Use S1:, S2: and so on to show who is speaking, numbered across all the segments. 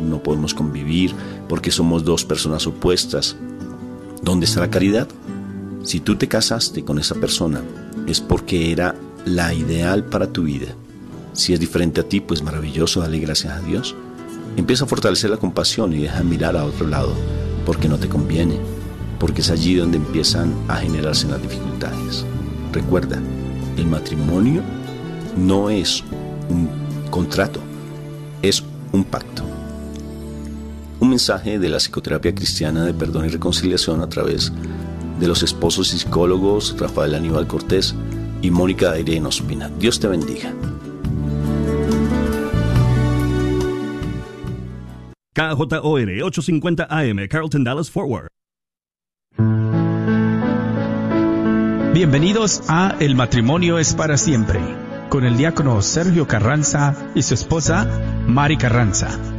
S1: no podemos convivir porque somos dos personas opuestas. ¿Dónde está la caridad? Si tú te casaste con esa persona, es porque era la ideal para tu vida. Si es diferente a ti, pues maravilloso, dale gracias a Dios. Empieza a fortalecer la compasión y deja mirar a otro lado, porque no te conviene, porque es allí donde empiezan a generarse las dificultades. Recuerda, el matrimonio no es un contrato, es un pacto. Un mensaje de la psicoterapia cristiana de perdón y reconciliación a través de los esposos y psicólogos Rafael Aníbal Cortés y Mónica Irene Ospina. Dios te bendiga.
S2: KJOR 850 AM, Carlton Dallas Forward.
S3: Bienvenidos a El matrimonio es para siempre, con el diácono Sergio Carranza y su esposa Mari Carranza.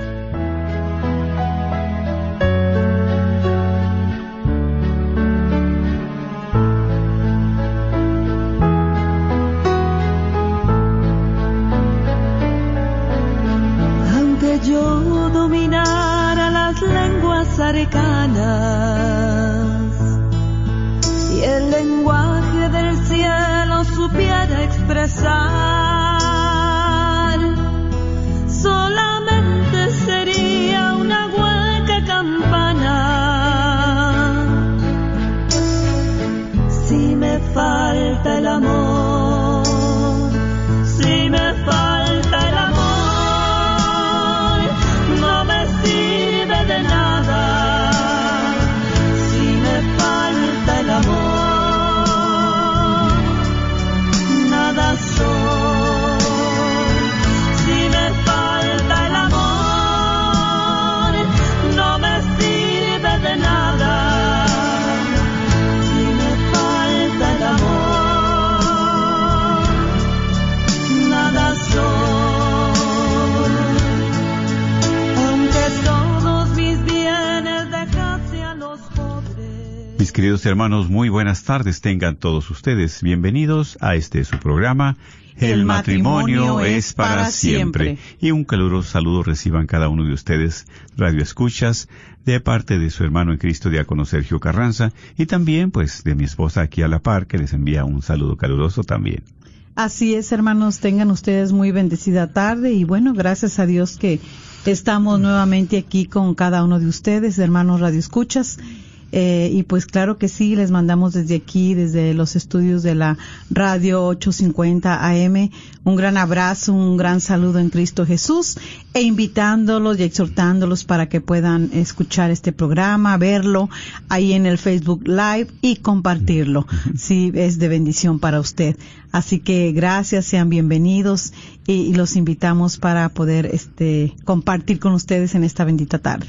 S4: Queridos hermanos, muy buenas tardes tengan todos ustedes. Bienvenidos a este su programa. El, matrimonio, es para siempre. Y un caluroso saludo reciban cada uno de ustedes, Radio Escuchas, de parte de su hermano en Cristo, diácono Sergio Carranza, y también, pues, de mi esposa aquí a la par, que les envía un saludo caluroso también.
S5: Así es, hermanos, tengan ustedes muy bendecida tarde y bueno, gracias a Dios que estamos nuevamente aquí con cada uno de ustedes, hermanos Radio Escuchas. Eh, y pues claro que sí, les mandamos desde aquí, desde los estudios de la radio 850 AM, un gran abrazo, un gran saludo en Cristo Jesús e invitándolos y exhortándolos para que puedan escuchar este programa, verlo ahí en el Facebook Live y compartirlo. Sí, es de bendición para usted. Así que gracias, sean bienvenidos y, y los invitamos para poder este compartir con ustedes en esta bendita tarde.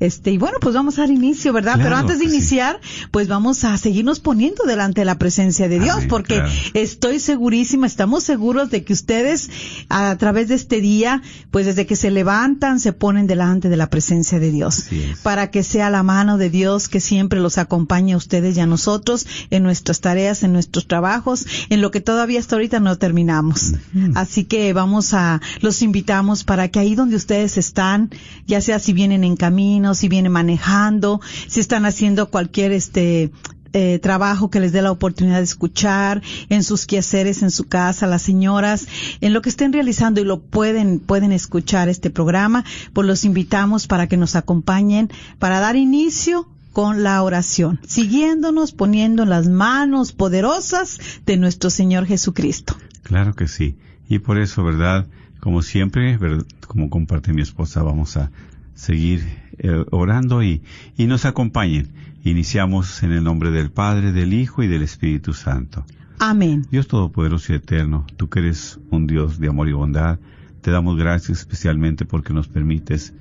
S5: Este, y bueno, pues vamos a dar inicio, ¿verdad?
S4: Claro
S5: Pero antes de
S4: sí.
S5: iniciar, pues vamos a seguirnos poniendo delante de la presencia de Dios,
S4: Amén,
S5: porque
S4: claro.
S5: estoy segurísima, estamos seguros de que ustedes a través de este día, pues desde que se levantan, se ponen delante de la presencia de Dios, para que sea la mano de Dios que siempre los acompañe a ustedes y a nosotros en nuestras tareas, en nuestros trabajos, en lo que todavía hasta ahorita no terminamos. Así que vamos a, los invitamos para que ahí donde ustedes están, ya sea si vienen en camino, si vienen manejando, si están haciendo cualquier este eh, trabajo que les dé la oportunidad de escuchar en sus quehaceres en su casa, las señoras, en lo que estén realizando y lo pueden, pueden escuchar este programa, pues los invitamos para que nos acompañen para dar inicio con la oración, siguiéndonos, poniendo en las manos poderosas de nuestro Señor Jesucristo.
S4: Claro que sí. Y por eso, ¿verdad? Como siempre, ver- como comparte mi esposa, vamos a seguir eh, orando y, y nos acompañen. Iniciamos en el nombre del Padre, del Hijo y del Espíritu Santo.
S5: Amén.
S4: Dios Todopoderoso y Eterno, tú que eres un Dios de amor y bondad, te damos gracias especialmente porque nos permites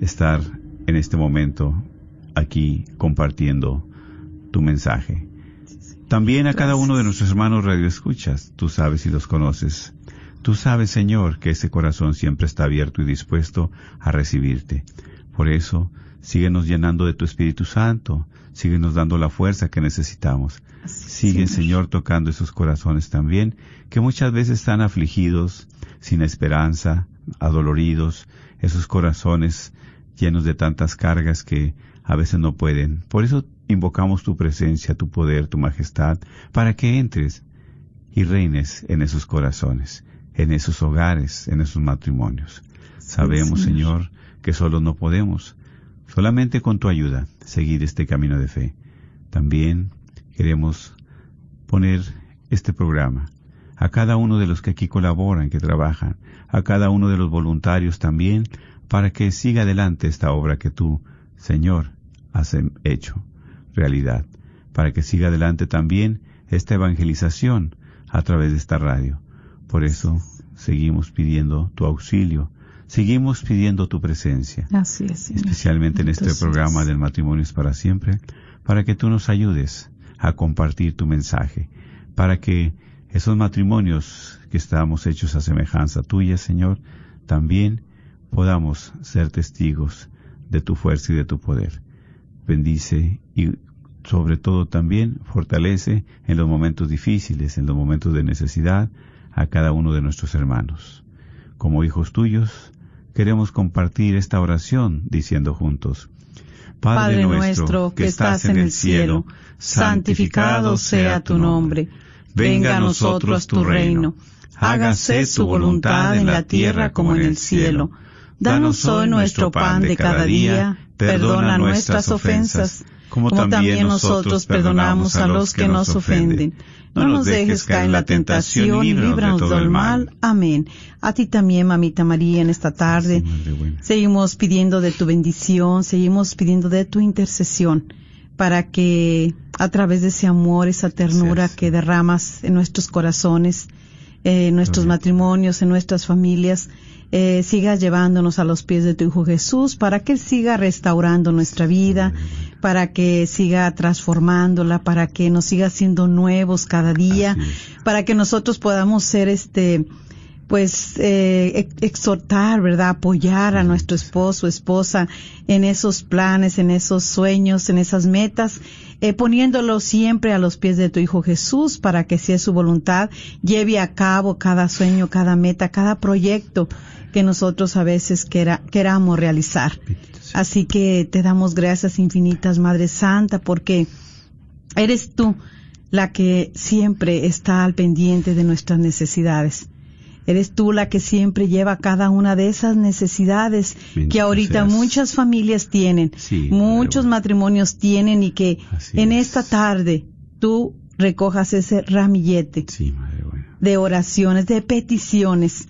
S4: estar en este momento aquí compartiendo tu mensaje. También a cada uno de nuestros hermanos radioescuchas, tú sabes y los conoces. Tú sabes, Señor, que ese corazón siempre está abierto y dispuesto a recibirte. Por eso, síguenos llenando de tu Espíritu Santo, síguenos dando la fuerza que necesitamos. Sigue, Señor, tocando esos corazones también, que muchas veces están afligidos, sin esperanza, adoloridos, esos corazones llenos de tantas cargas que a veces no pueden. Por eso invocamos tu presencia, tu poder, tu majestad, para que entres y reines en esos corazones, en esos hogares, en esos matrimonios. Sabemos, Señor, que solo no podemos, solamente con tu ayuda, seguir este camino de fe. También queremos poner este programa a cada uno de los que aquí colaboran, que trabajan, a cada uno de los voluntarios también, para que siga adelante esta obra que tú, Señor, has hecho realidad, para que siga adelante también esta evangelización a través de esta radio. Por eso seguimos pidiendo tu auxilio, seguimos pidiendo tu presencia.
S5: Así es.
S4: Especialmente en este programa del matrimonio es para siempre, para que tú nos ayudes a compartir tu mensaje, para que esos matrimonios que estamos hechos a semejanza tuya, Señor, también podamos ser testigos de tu fuerza y de tu poder. Bendice y sobre todo también fortalece en los momentos difíciles, en los momentos de necesidad, a cada uno de nuestros hermanos. Como hijos tuyos, queremos compartir esta oración diciendo juntos,
S5: Padre, nuestro que estás en el cielo, santificado sea tu nombre, venga a nosotros tu reino, hágase tu voluntad en la tierra como en el cielo. Danos hoy nuestro pan de cada día, perdona nuestras ofensas, como también nosotros perdonamos a los que nos ofenden. No nos dejes caer en la tentación y líbranos del mal. Amén. A ti también, mamita María, en esta tarde. Seguimos pidiendo de tu bendición, seguimos pidiendo de tu intercesión para que a través de ese amor, esa ternura que derramas en nuestros corazones, en nuestros matrimonios, en nuestras familias, eh, sigas llevándonos a los pies de tu Hijo Jesús, para que Él siga restaurando nuestra vida, para que siga transformándola, para que nos siga siendo nuevos cada día, para que nosotros podamos ser este, pues eh, exhortar, ¿verdad? Apoyar a nuestro esposo, esposa en esos planes, en esos sueños, en esas metas, eh, poniéndolo siempre a los pies de tu Hijo Jesús para que si es su voluntad lleve a cabo cada sueño, cada meta, cada proyecto que nosotros a veces queramos realizar. Así que te damos gracias infinitas, Madre Santa, porque eres tú la que siempre está al pendiente de nuestras necesidades. Eres tú la que siempre lleva cada una de esas necesidades que ahorita muchas familias tienen, muchos matrimonios tienen y que en esta tarde tú recojas ese ramillete de oraciones, de peticiones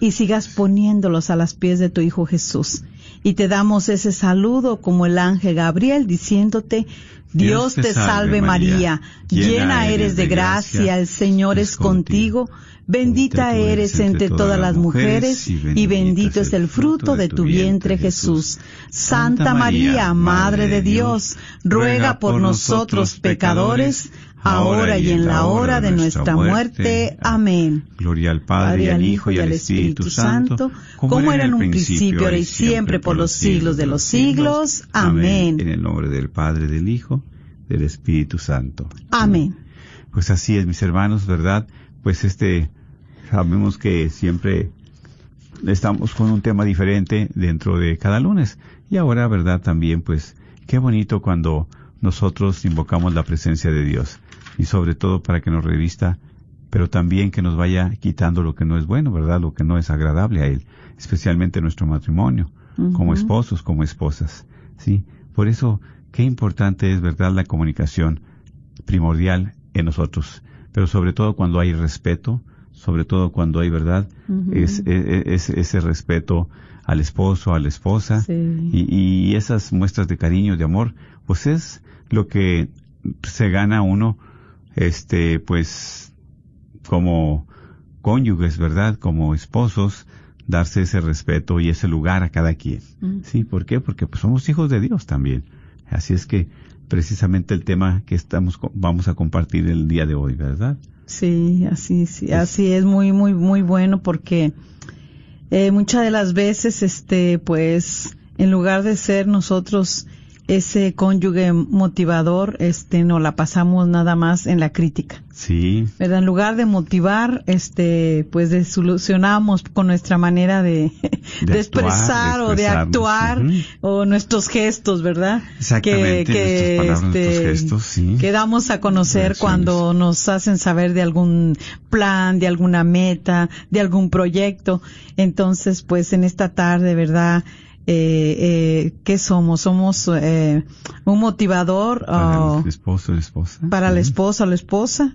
S5: y sigas poniéndolos a las pies de tu Hijo Jesús. Y te damos ese saludo como el ángel Gabriel diciéndote, Dios te salve María, llena eres de gracia, el Señor es contigo, bendita eres entre todas las mujeres y bendito es el fruto de tu vientre Jesús. Santa María, Madre de Dios, ruega por nosotros pecadores, ahora y en la hora de nuestra muerte. Amén.
S4: Gloria al Padre, al Hijo y al Espíritu Santo,
S5: como era en un principio, ahora y siempre, por los siglos de los siglos. Amén.
S4: En el nombre del Padre, del Hijo, del Espíritu Santo.
S5: Amén.
S4: Pues así es, mis hermanos, ¿verdad? Pues este, sabemos que siempre estamos con un tema diferente dentro de cada lunes. Y ahora, ¿verdad? También, pues, qué bonito cuando nosotros invocamos la presencia de Dios y sobre todo para que nos revista, pero también que nos vaya quitando lo que no es bueno, ¿verdad? Lo que no es agradable a Él, especialmente nuestro matrimonio, como esposos, como esposas, ¿sí? Por eso, qué importante es, ¿verdad?, la comunicación primordial en nosotros, pero sobre todo cuando hay respeto, sobre todo cuando hay verdad, es, es, ese respeto al esposo, a la esposa, y, y, esas muestras de cariño, de amor, pues es lo que se gana uno este, pues, como cónyuges, ¿verdad? Como esposos, darse ese respeto y ese lugar a cada quien. ¿Sí? ¿Por qué? Porque pues, somos hijos de Dios también. Así es que precisamente el tema que estamos vamos a compartir el día de hoy, ¿verdad?
S5: Sí, así sí, así es muy muy muy bueno porque eh, muchas de las veces este pues en lugar de ser nosotros ese cónyuge motivador, este, no la pasamos nada más en la crítica.
S4: Sí.
S5: ¿Verdad? En lugar de motivar, este, pues de solucionamos con nuestra manera de, de, expresar o de actuar o nuestros gestos, ¿verdad?
S4: Exactamente. Que, que, este, gestos, sí.
S5: que damos a conocer cuando nos hacen saber de algún plan, de alguna meta, de algún proyecto. Entonces, pues en esta tarde, ¿verdad? Eh, eh, ¿qué somos? ¿Somos eh, un motivador?
S4: Para el esposo o la esposa.
S5: Para la esposa o la esposa.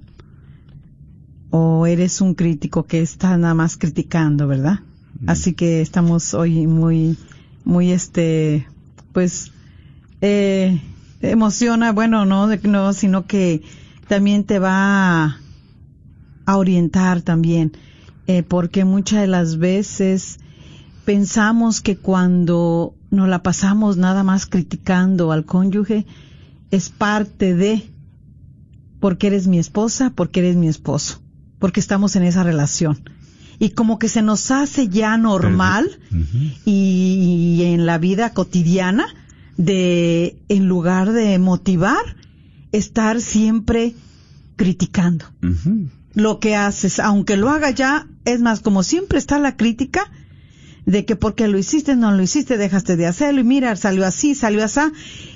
S5: ¿O eres un crítico que está nada más criticando, verdad? Así que estamos hoy muy, muy este, pues, eh, emociona, bueno, no, no, sino que también te va a, a orientar también, eh, porque muchas de las veces pensamos que cuando nos la pasamos nada más criticando al cónyuge es parte de porque eres mi esposa, porque eres mi esposo, porque estamos en esa relación. Y como que se nos hace ya normal y, en la vida cotidiana de, en lugar de motivar, estar siempre criticando. Lo que haces, aunque lo haga ya, es más, como siempre está la crítica, de que porque lo hiciste, no lo hiciste, dejaste de hacerlo y mira, salió así, salió así.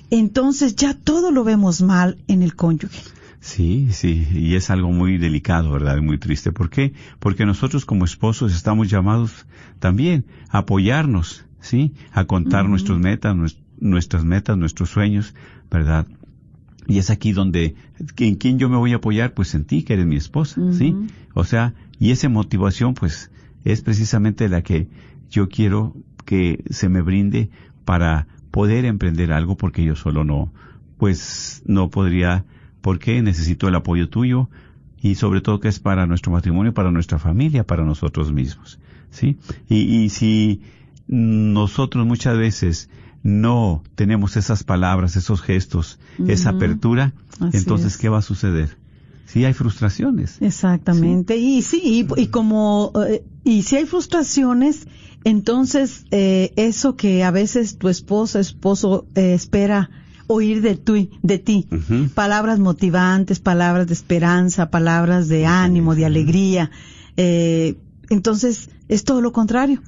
S5: Entonces ya todo lo vemos mal en el cónyuge.
S4: Sí, sí, y es algo muy delicado, ¿verdad? Muy triste. ¿Por qué? Porque nosotros como esposos estamos llamados también a apoyarnos, ¿sí? A contar nuestras metas, nuestras metas, nuestros sueños, ¿verdad? Y es aquí donde, ¿en quién yo me voy a apoyar? Pues en ti, que eres mi esposa, ¿sí? O sea, y esa motivación, pues, es precisamente la que yo quiero que se me brinde para poder emprender algo porque yo solo no, pues no podría, porque necesito el apoyo tuyo y sobre todo que es para nuestro matrimonio, para nuestra familia, para nosotros mismos, ¿sí? Y, y si nosotros muchas veces no tenemos esas palabras, esos gestos, esa apertura, entonces, ¿qué va a suceder? sí hay frustraciones.
S5: Exactamente. Y sí, y, como, eh, y si hay frustraciones, entonces eh, eso que a veces tu esposa, esposo eh, espera oír de, tu, de ti, palabras motivantes, palabras de esperanza, palabras de ánimo, de alegría, entonces es todo lo contrario.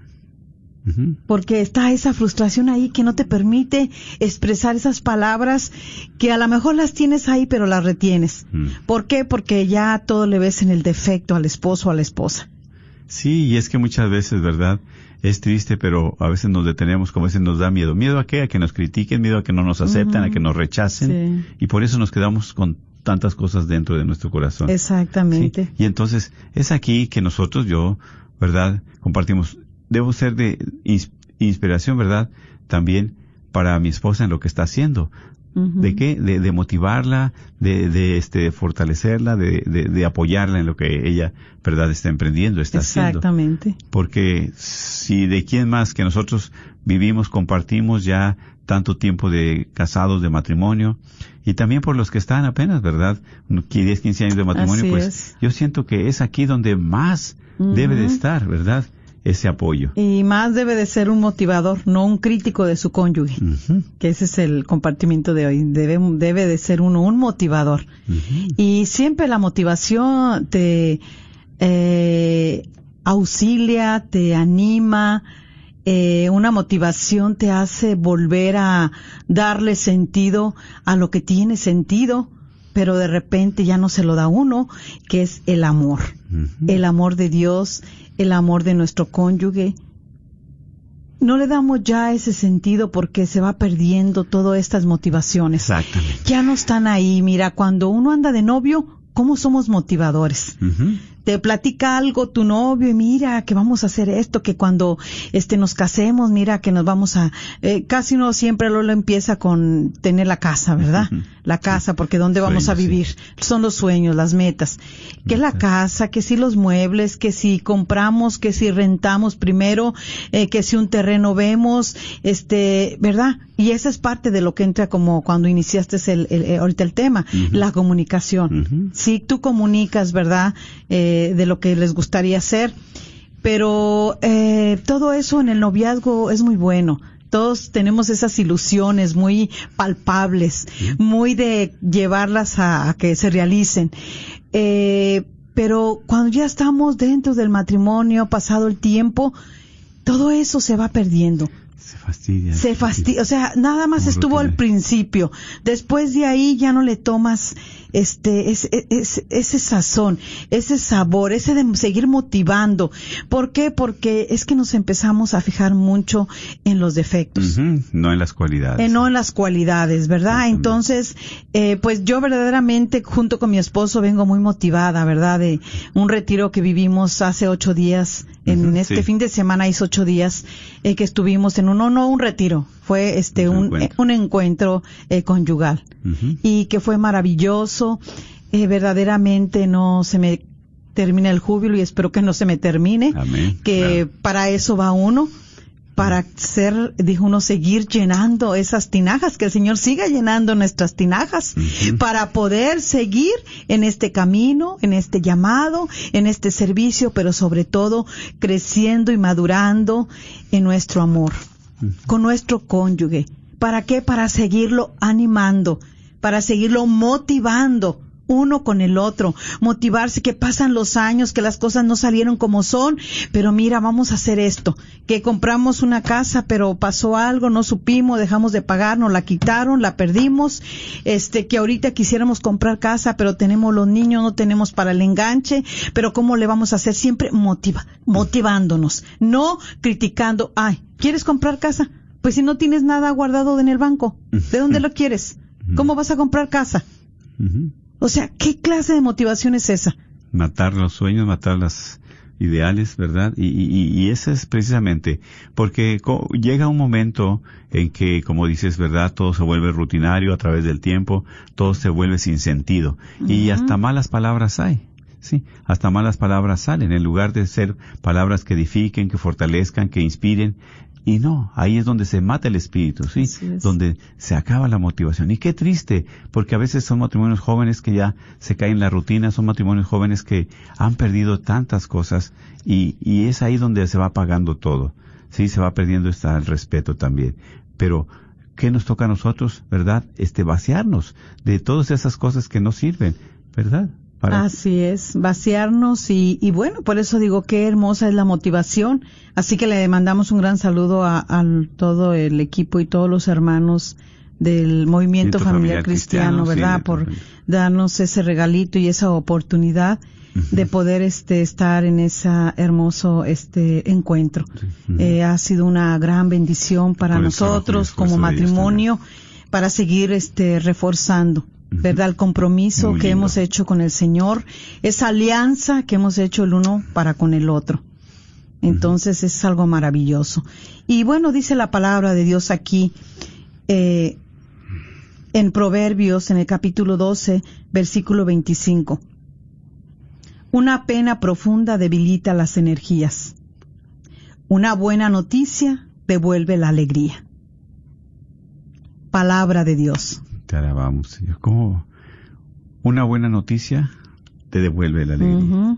S5: Porque está esa frustración ahí que no te permite expresar esas palabras que a lo mejor las tienes ahí pero las retienes. ¿Por qué? Porque ya todo le ves en el defecto al esposo o a la esposa.
S4: Sí, y es que muchas veces, ¿verdad? Es triste, pero a veces nos detenemos, como a veces nos da miedo. ¿Miedo a qué? A que nos critiquen, miedo a que no nos acepten, a que nos rechacen. Y por eso nos quedamos con tantas cosas dentro de nuestro corazón.
S5: Exactamente.
S4: Y entonces es aquí que nosotros, yo, ¿verdad? Compartimos debo ser de inspiración, ¿verdad? También para mi esposa en lo que está haciendo. ¿De qué? De, motivarla, de, de, este, fortalecerla, de, de, apoyarla en lo que ella, ¿verdad?, está emprendiendo, está
S5: haciendo. Exactamente.
S4: Porque si de quién más que nosotros vivimos, compartimos ya tanto tiempo de casados, de matrimonio, y también por los que están apenas, ¿verdad? 10, 15 años de matrimonio, pues yo siento que es aquí donde más debe de estar, ¿verdad? Ese apoyo.
S5: Y más debe de ser un motivador, no un crítico de su cónyuge, que ese es el compartimiento de hoy. Debe, debe de ser uno un motivador. Y siempre la motivación te eh, auxilia, te anima, eh, una motivación te hace volver a darle sentido a lo que tiene sentido, pero de repente ya no se lo da uno, que es el amor. El amor de Dios, el amor de nuestro cónyuge, no le damos ya ese sentido porque se va perdiendo todas estas motivaciones.
S4: Exactamente.
S5: Ya no están ahí. Mira, cuando uno anda de novio, ¿cómo somos motivadores? Te platica algo tu novio y mira que vamos a hacer esto, que cuando este nos casemos, mira que nos vamos a, eh, casi uno siempre lo, empieza con tener la casa, ¿verdad? La casa, porque ¿dónde vamos a vivir? Son los sueños, las metas. Que la casa, que si los muebles, que si compramos, que si rentamos primero, eh, que si un terreno vemos, este, ¿verdad? Y esa es parte de lo que entra como cuando iniciaste el, el, ahorita el tema, la comunicación. Si tú comunicas, ¿verdad? Eh, de, lo que les gustaría hacer. Pero eh, todo eso en el noviazgo es muy bueno todos tenemos esas ilusiones muy palpables, muy de llevarlas a, a que se realicen. Eh, pero cuando ya estamos dentro del matrimonio, pasado el tiempo, todo eso se va perdiendo.
S4: Se fastidia.
S5: Se fastidia, o sea, nada más estuvo al principio. Después de ahí ya no le tomas este ese, ese, ese sazón, ese sabor, ese de seguir motivando. ¿Por qué? Porque es que nos empezamos a fijar mucho en los defectos.
S4: No en las cualidades.
S5: Eh, no en las cualidades, ¿verdad? Entonces, eh, pues yo verdaderamente junto con mi esposo vengo muy motivada, ¿verdad? De un retiro que vivimos hace ocho días, en este
S4: sí.
S5: fin de semana hizo ocho días eh, que estuvimos en un, no, un retiro, fue este
S4: Un
S5: un,
S4: encuentro.
S5: eh, un encuentro eh, conyugal y que fue maravilloso, eh, verdaderamente no se me termina el júbilo y espero que no se me termine
S4: Amén.
S5: que
S4: Claro.
S5: para eso va uno, para ser, dijo uno, seguir llenando esas tinajas, que el Señor siga llenando nuestras tinajas, para poder seguir en este camino, en este llamado, en este servicio, pero sobre todo creciendo y madurando en nuestro amor, con nuestro cónyuge. ¿Para qué? Para seguirlo animando, para seguirlo motivando uno con el otro, motivarse que pasan los años, que las cosas no salieron como son, pero mira, vamos a hacer esto, que compramos una casa, pero pasó algo, no supimos, dejamos de pagar, nos la quitaron, la perdimos, este, que ahorita quisiéramos comprar casa, pero tenemos los niños, no tenemos para el enganche, pero cómo le vamos a hacer siempre motiva, motivándonos, no criticando, ay, ¿quieres comprar casa? Pues si no tienes nada guardado en el banco, ¿de dónde lo quieres? ¿Cómo vas a comprar casa? O sea, ¿qué clase de motivación es esa?
S4: matar los sueños, matar las ideales, ¿verdad? Y, y, y eso es precisamente porque llega un momento en que, como dices, ¿verdad? Todo se vuelve rutinario a través del tiempo, todo se vuelve sin sentido y hasta malas palabras hay. Sí, hasta malas palabras salen en lugar de ser palabras que edifiquen, que fortalezcan, que inspiren. Y no, ahí es donde se mata el espíritu, sí,
S5: es.
S4: donde se acaba la motivación. Y qué triste, porque a veces son matrimonios jóvenes que ya se caen en la rutina, son matrimonios jóvenes que han perdido tantas cosas y, y es ahí donde se va apagando todo. Sí, se va perdiendo está el respeto también. Pero, ¿qué nos toca a nosotros, verdad? Este, vaciarnos de todas esas cosas que no sirven, ¿verdad? Para-
S5: Así es, vaciarnos y, y bueno, por eso digo qué hermosa es la motivación. Así que le mandamos un gran saludo a, a todo el equipo y todos los hermanos del movimiento familiar,
S4: Familiar
S5: cristiano, ¿verdad? Por darnos ese regalito y esa oportunidad de poder este estar en ese hermoso este encuentro. Eh, ha sido una gran bendición para
S4: Por
S5: nosotros como matrimonio para seguir este reforzando verdad el compromiso
S4: Muy
S5: que
S4: lindo.
S5: hemos hecho con el Señor esa alianza que hemos hecho el uno para con el otro. Entonces es algo maravilloso. Y bueno dice la palabra de Dios aquí eh, en Proverbios en el capítulo 12 versículo 25 una pena profunda debilita las energías. Una buena noticia devuelve la alegría. Palabra de Dios
S4: Te alabamos, Señor. Como una buena noticia te devuelve la alegría.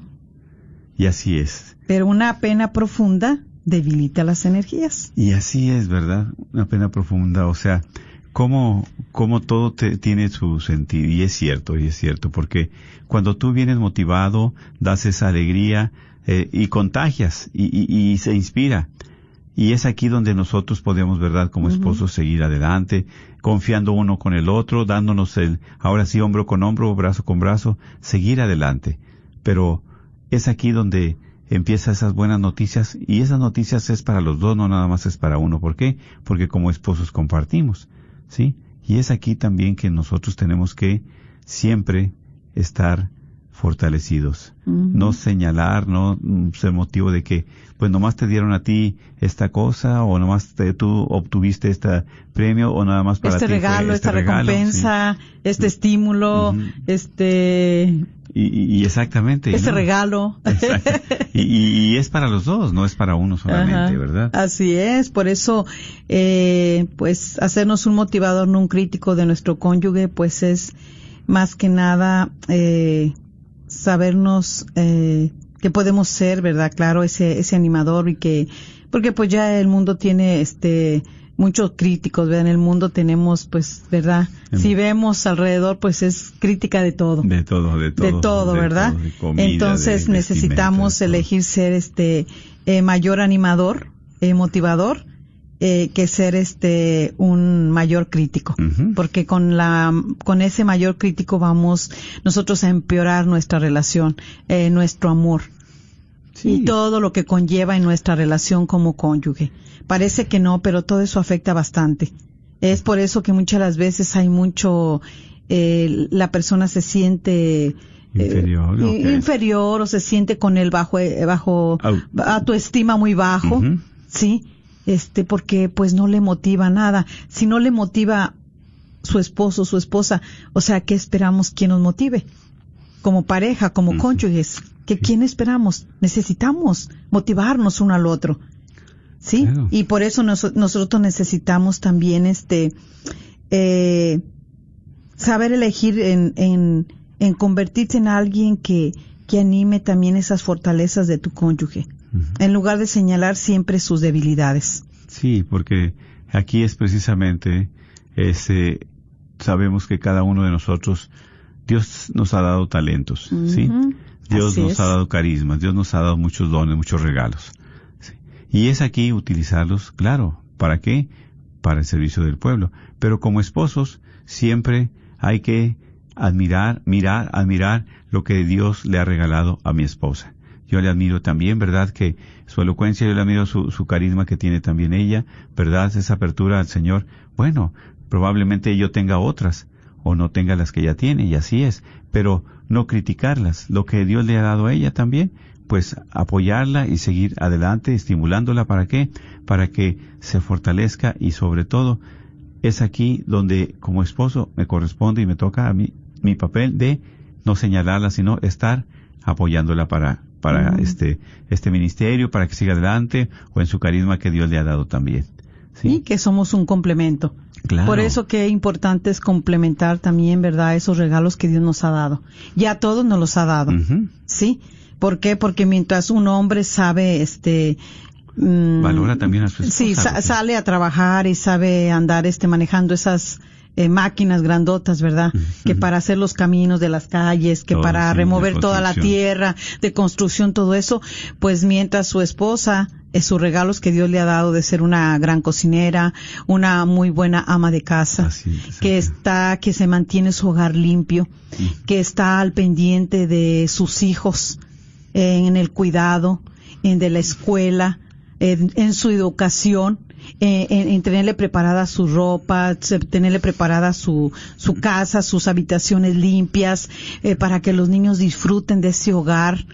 S4: Y así es.
S5: Pero una pena profunda debilita las energías.
S4: Y así es, ¿verdad? Una pena profunda. O sea, cómo, cómo todo te, tiene su sentido. Y es cierto, y es cierto. Porque cuando tú vienes motivado, das esa alegría eh, y contagias y, y- y se inspira. Y es aquí donde nosotros podemos, ¿verdad? Como esposos seguir adelante, confiando uno con el otro, dándonos el, ahora sí, hombro con hombro, brazo con brazo, seguir adelante. Pero es aquí donde empiezan esas buenas noticias y esas noticias es para los dos, no nada más es para uno. ¿Por qué? Porque como esposos compartimos, ¿sí? Y es aquí también que nosotros tenemos que siempre estar fortalecidos. No señalar, no mm, ser motivo de que, pues nomás te dieron a ti esta cosa, o nomás te- tú obtuviste este premio, o nada más para
S5: Este
S4: ti fue
S5: regalo,
S4: este
S5: esta
S4: regalo, sí.
S5: recompensa, este estímulo, este,
S4: Y, exactamente.
S5: este
S4: ¿no?
S5: regalo.
S4: Y, y- y es para los dos, no es para uno solamente,
S5: Ajá.
S4: ¿verdad?
S5: Así es, por eso, eh, pues, hacernos un motivador, no un crítico de nuestro cónyuge, pues es más que nada eh, sabernos eh, que podemos ser, ¿verdad? Claro, ese ese animador y que, porque pues ya el mundo tiene este muchos críticos, ¿verdad? En el mundo tenemos, pues, ¿verdad? Si vemos alrededor, pues es crítica de todo.
S4: De todo, de todo.
S5: De todo, ¿verdad?
S4: todo, de comida,
S5: Entonces necesitamos elegir ser este eh, mayor animador, eh, motivador, eh, que ser este un mayor crítico. Porque con la, con ese mayor crítico vamos nosotros a empeorar nuestra relación, eh, nuestro amor
S4: Sí.
S5: y todo lo que conlleva en nuestra relación como cónyuge. Parece que no, pero todo eso afecta bastante. Es por eso que muchas las veces hay mucho, eh, la persona se siente eh,
S4: Inferior,
S5: inferior o se siente con el bajo, eh, bajo
S4: Au.
S5: autoestima muy bajo, sí, este, porque pues no le motiva nada. Si no le motiva su esposo, su esposa, o sea, ¿qué esperamos que nos motive? Como pareja, como cónyuges, ¿que quién esperamos? Necesitamos motivarnos uno al otro. ¿Sí?
S4: Claro.
S5: Y por eso nos- nosotros necesitamos también este eh, saber elegir en, en, en convertirse en alguien que, que anime también esas fortalezas de tu cónyuge, En lugar de señalar siempre sus debilidades.
S4: Sí, porque aquí es precisamente ese sabemos que cada uno de nosotros Dios nos ha dado talentos, ¿sí? Dios
S5: Así
S4: nos
S5: es.
S4: ha dado carismas, Dios nos ha dado muchos dones, muchos regalos. ¿sí? Y es aquí utilizarlos, claro, ¿para qué? Para el servicio del pueblo. Pero como esposos siempre hay que admirar, mirar, admirar lo que Dios le ha regalado a mi esposa. Yo le admiro también, ¿verdad? Que su elocuencia, yo le admiro su, su carisma que tiene también ella, ¿verdad? Esa apertura al Señor. Bueno, probablemente yo tenga otras o no tenga las que ella tiene, y así es, pero no criticarlas. Lo que Dios le ha dado a ella también, pues apoyarla y seguir adelante, estimulándola. ¿Para qué? Para que se fortalezca y sobre todo es aquí donde como esposo me corresponde y me toca a mí mi papel de no señalarla, sino estar apoyándola para para este este ministerio, para que siga adelante o en su carisma que Dios le ha dado también.
S5: Y que somos un complemento.
S4: Claro.
S5: Por eso que importante es complementar también, ¿verdad?, esos regalos que Dios nos ha dado. Ya a todos nos los ha dado. ¿Sí? ¿Por qué? Porque mientras un hombre sabe, este, mm,
S4: Valora también a su esposa.
S5: Sí, sa- sale a trabajar y sabe andar, este, manejando esas eh, máquinas grandotas, ¿verdad? Que para hacer los caminos de las calles, que
S4: Todo,
S5: para
S4: sí,
S5: remover toda la tierra, de construcción, todo eso, pues mientras su esposa, eh, sus regalos que Dios le ha dado de ser una gran cocinera, una muy buena ama de casa,
S4: es,
S5: que está, que se mantiene su hogar limpio, que está al pendiente de sus hijos, eh, en el cuidado, en de la escuela, en, su educación, eh, en, en tenerle preparada su ropa, tenerle preparada su, su casa, sus habitaciones limpias, eh, para que los niños disfruten de ese hogar.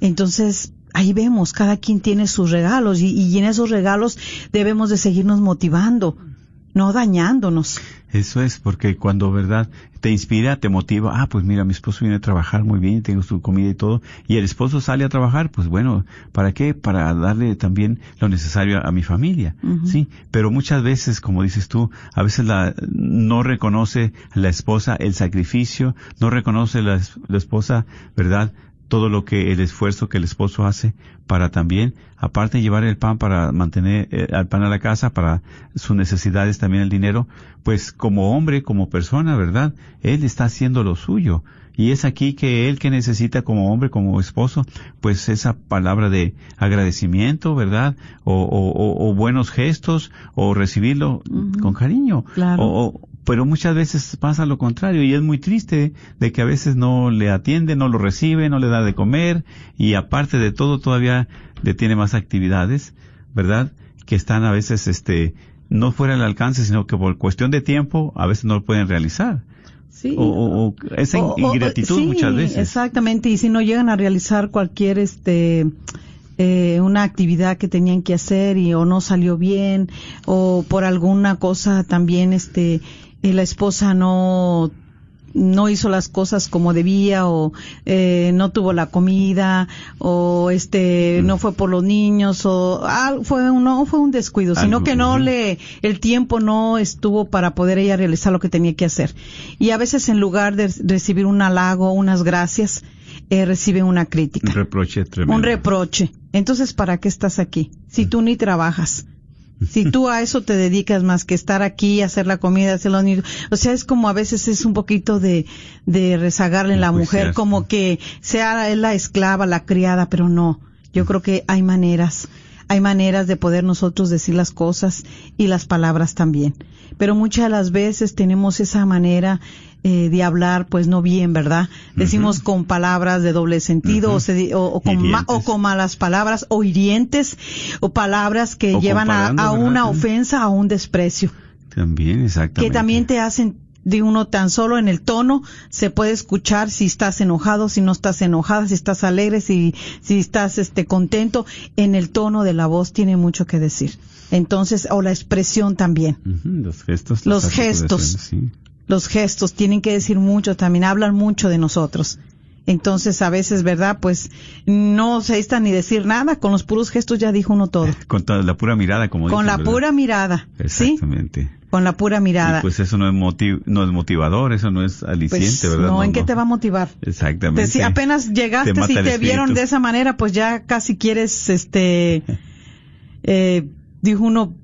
S5: Entonces, ahí vemos, cada quien tiene sus regalos y, y en esos regalos debemos de seguirnos motivando, no dañándonos.
S4: Eso es, porque cuando, ¿verdad? Te inspira, te motiva, ah, pues mira, mi esposo viene a trabajar muy bien, tengo su comida y todo, y el esposo sale a trabajar, pues bueno, ¿para qué? Para darle también lo necesario a, mi familia, sí, pero muchas veces, como dices tú, a veces la, no reconoce la esposa el sacrificio, no reconoce la, la esposa, ¿verdad? Todo lo que el esfuerzo que el esposo hace para también, aparte de llevar el pan para mantener eh, el pan a la casa, para sus necesidades también el dinero, pues como hombre, como persona, ¿verdad? Él está haciendo lo suyo. Y es aquí que él que necesita como hombre, como esposo, pues esa palabra de agradecimiento, ¿verdad? O, o- o- buenos gestos, o recibirlo con cariño.
S5: Claro.
S4: O- pero muchas veces pasa lo contrario y es muy triste de que a veces no le atiende, no lo recibe, no le da de comer y aparte de todo todavía le tiene más actividades, ¿verdad? Que están a veces, este, no fuera del alcance, sino que por cuestión de tiempo a veces no lo pueden realizar.
S5: Sí.
S4: O, o- o esa ingratitud
S5: sí,
S4: muchas veces.
S5: Exactamente, y si no llegan a realizar cualquier este eh, una actividad que tenían que hacer y o no salió bien o por alguna cosa también este eh, la esposa no no hizo las cosas como debía o eh, no tuvo la comida o este no fue por los niños o ah, fue un, no fue un descuido sino
S4: Algo,
S5: que no le el tiempo no estuvo para poder ella realizar lo que tenía que hacer. Y a veces en lugar de recibir un halago unas gracias eh, recibe una
S4: Un
S5: crítica
S4: reproche tremendo.
S5: un reproche. Entonces para qué estás aquí si tú ni trabajas Si tú a eso te dedicas más que estar aquí, hacer la comida, hacer los niños, o sea, es como a veces es un poquito de, de rezagarle en la mujer, como que sea la esclava, la criada, pero no. Yo creo que hay maneras, hay maneras de poder nosotros decir las cosas y las palabras también. Pero muchas de las veces tenemos esa manera eh, de hablar, pues no bien, ¿verdad? Decimos con palabras de doble sentido o, se- o- o con ma- o con malas palabras o hirientes o palabras que llevan a, una ofensa, a un desprecio,
S4: También, exactamente.
S5: que también te hacen de uno tan solo en el tono se puede escuchar si estás enojado, si no estás enojada, si estás alegre, si si estás este contento, en el tono de la voz tiene mucho que decir. Entonces, o la expresión también.
S4: Los gestos.
S5: Los
S4: de
S5: gestos.
S4: sí.
S5: los gestos tienen que decir mucho también, hablan mucho de nosotros. Entonces, a veces, ¿verdad? Pues no se necesita ni decir nada, con los puros gestos ya dijo uno todo.
S4: Con toda la pura mirada, como
S5: Con
S4: dicen,
S5: la
S4: ¿verdad?
S5: pura mirada, ¿sí?
S4: Exactamente.
S5: Con la pura mirada.
S4: Y pues eso no es, motiv- no es motivador, eso no es aliciente,
S5: Pues,
S4: ¿verdad?
S5: no, ¿en qué te va a motivar?
S4: Exactamente.
S5: Te- si apenas llegaste
S4: Te el
S5: te vieron de esa manera, pues ya casi quieres, este, eh, dijo uno,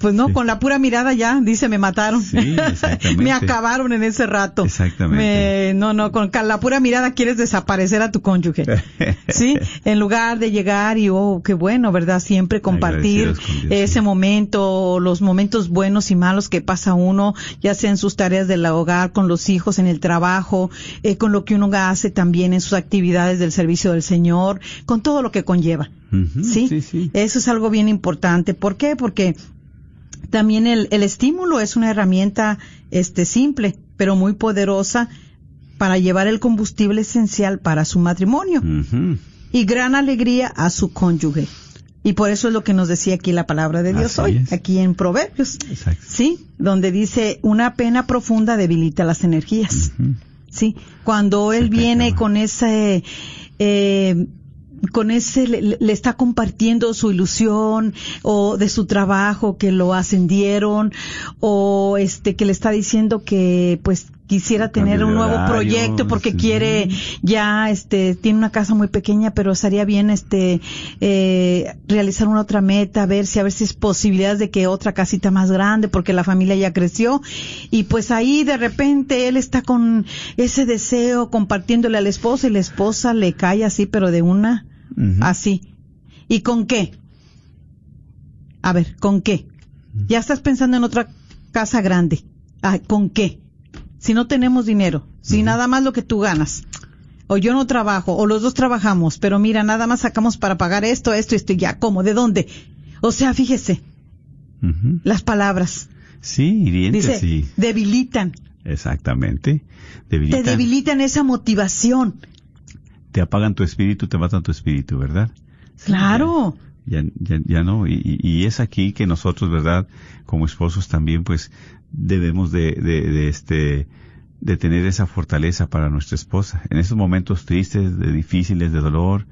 S5: pues no,
S4: Sí.
S5: con la pura mirada ya, dice, me mataron.
S4: Sí, exactamente.
S5: me acabaron en ese rato.
S4: Exactamente.
S5: Me- no, no, con la pura mirada quieres desaparecer a tu cónyuge. Sí, en lugar de llegar y, oh, qué bueno, ¿verdad? Siempre compartir
S4: Dios,
S5: ese
S4: sí.
S5: momento, los momentos buenos y malos que pasa uno, ya sea en sus tareas del hogar, con los hijos, en el trabajo, eh, con lo que uno hace también en sus actividades del servicio del Señor, con todo lo que conlleva. ¿sí?
S4: sí, sí.
S5: Eso es algo bien importante. ¿Por qué? Porque también el, el estímulo es una herramienta este simple, pero muy poderosa para llevar el combustible esencial para su matrimonio y gran alegría a su cónyuge. Y por eso es lo que nos decía aquí la palabra de Dios
S4: Así
S5: hoy,
S4: es.
S5: aquí en Proverbios.
S4: Exacto.
S5: Sí, donde dice una pena profunda debilita las energías. Sí, cuando él viene con ese, eh, con ese, le, le está compartiendo su ilusión o de su trabajo que lo ascendieron o este que le está diciendo que pues quisiera tener un nuevo
S4: horario,
S5: proyecto porque
S4: sí.
S5: quiere ya este tiene una casa muy pequeña pero estaría bien este eh, realizar una otra meta ver si a ver si es posibilidades de que otra casita más grande porque la familia ya creció y pues ahí de repente él está con ese deseo compartiéndole a la esposa y la esposa le cae así pero de una Así y con qué a ver con qué ya estás pensando en otra casa grande Ah, con qué si no tenemos dinero, si nada más lo que tú ganas, o yo no trabajo, o los dos trabajamos, pero mira, nada más sacamos para pagar esto, esto, esto, y ya, ¿cómo? ¿De dónde? O sea, fíjese, las palabras,
S4: Sí, hirientes,
S5: dice,
S4: sí.
S5: debilitan,
S4: Exactamente.
S5: te
S4: Debilitan.
S5: debilitan esa motivación.
S4: Te apagan tu espíritu, te matan tu espíritu, ¿verdad?
S5: Claro,
S4: Ya, ya, ya no. Y, y- es aquí que nosotros, ¿verdad? Como esposos también, pues, debemos de, de, de este, de tener esa fortaleza para nuestra esposa. En esos momentos tristes, de difíciles, de dolor,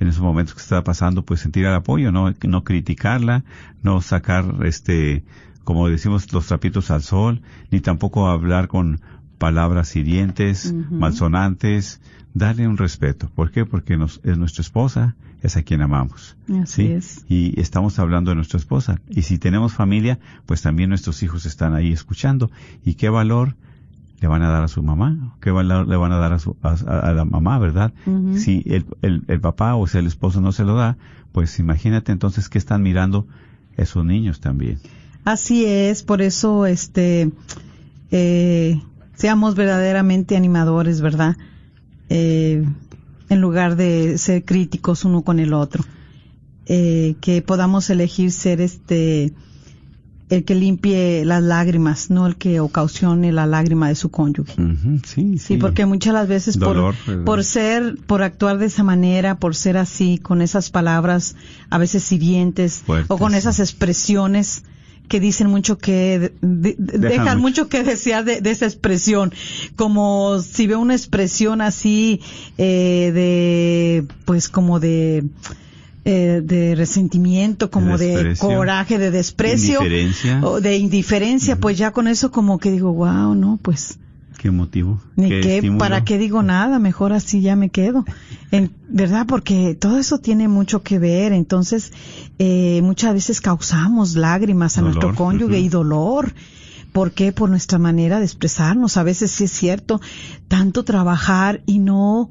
S4: en esos momentos que está pasando, pues sentir el apoyo, no, no criticarla, no sacar, este, como decimos, los trapitos al sol, ni tampoco hablar con palabras hirientes, malsonantes, darle un respeto. ¿Por qué? Porque nos, es nuestra esposa, es a quien amamos.
S5: así
S4: ¿sí?
S5: es.
S4: Y estamos hablando de nuestra esposa. Y si tenemos familia, pues también nuestros hijos están ahí escuchando. ¿Y qué valor le van a dar a su mamá? ¿Qué valor le van a dar a, su, a, a la mamá, verdad? Si el, el, el papá o sea el esposo no se lo da, pues imagínate entonces que están mirando esos niños también.
S5: Así es, por eso, este, eh, seamos verdaderamente animadores, ¿verdad? Eh, en lugar de ser críticos uno con el otro. Eh, que podamos elegir ser este, el que limpie las lágrimas, no el que ocasione la lágrima de su cónyuge.
S4: Sí, sí.
S5: Sí, porque muchas las veces
S4: Dolor,
S5: por,
S4: ¿verdad?
S5: por ser, por actuar de esa manera, por ser así, con esas palabras a veces hirientes
S4: Fuertes,
S5: o con esas expresiones que dicen mucho que, de- de- dejan,
S4: mucho.
S5: mucho. que desear de, de esa expresión. Como si veo una expresión así, eh, de, pues como de, eh, de resentimiento, como de, coraje, de desprecio.
S4: Indiferencia.
S5: O de indiferencia, pues ya con eso como que digo, wow, no, pues,
S4: ¿Qué motivo?
S5: Ni qué, ¿para qué digo nada? Mejor así ya me quedo. En, ¿Verdad? Porque todo eso tiene mucho que ver. Entonces, eh, muchas veces causamos lágrimas a nuestro cónyuge y dolor. ¿Por qué? Por nuestra manera de expresarnos. A veces sí es cierto, tanto trabajar y no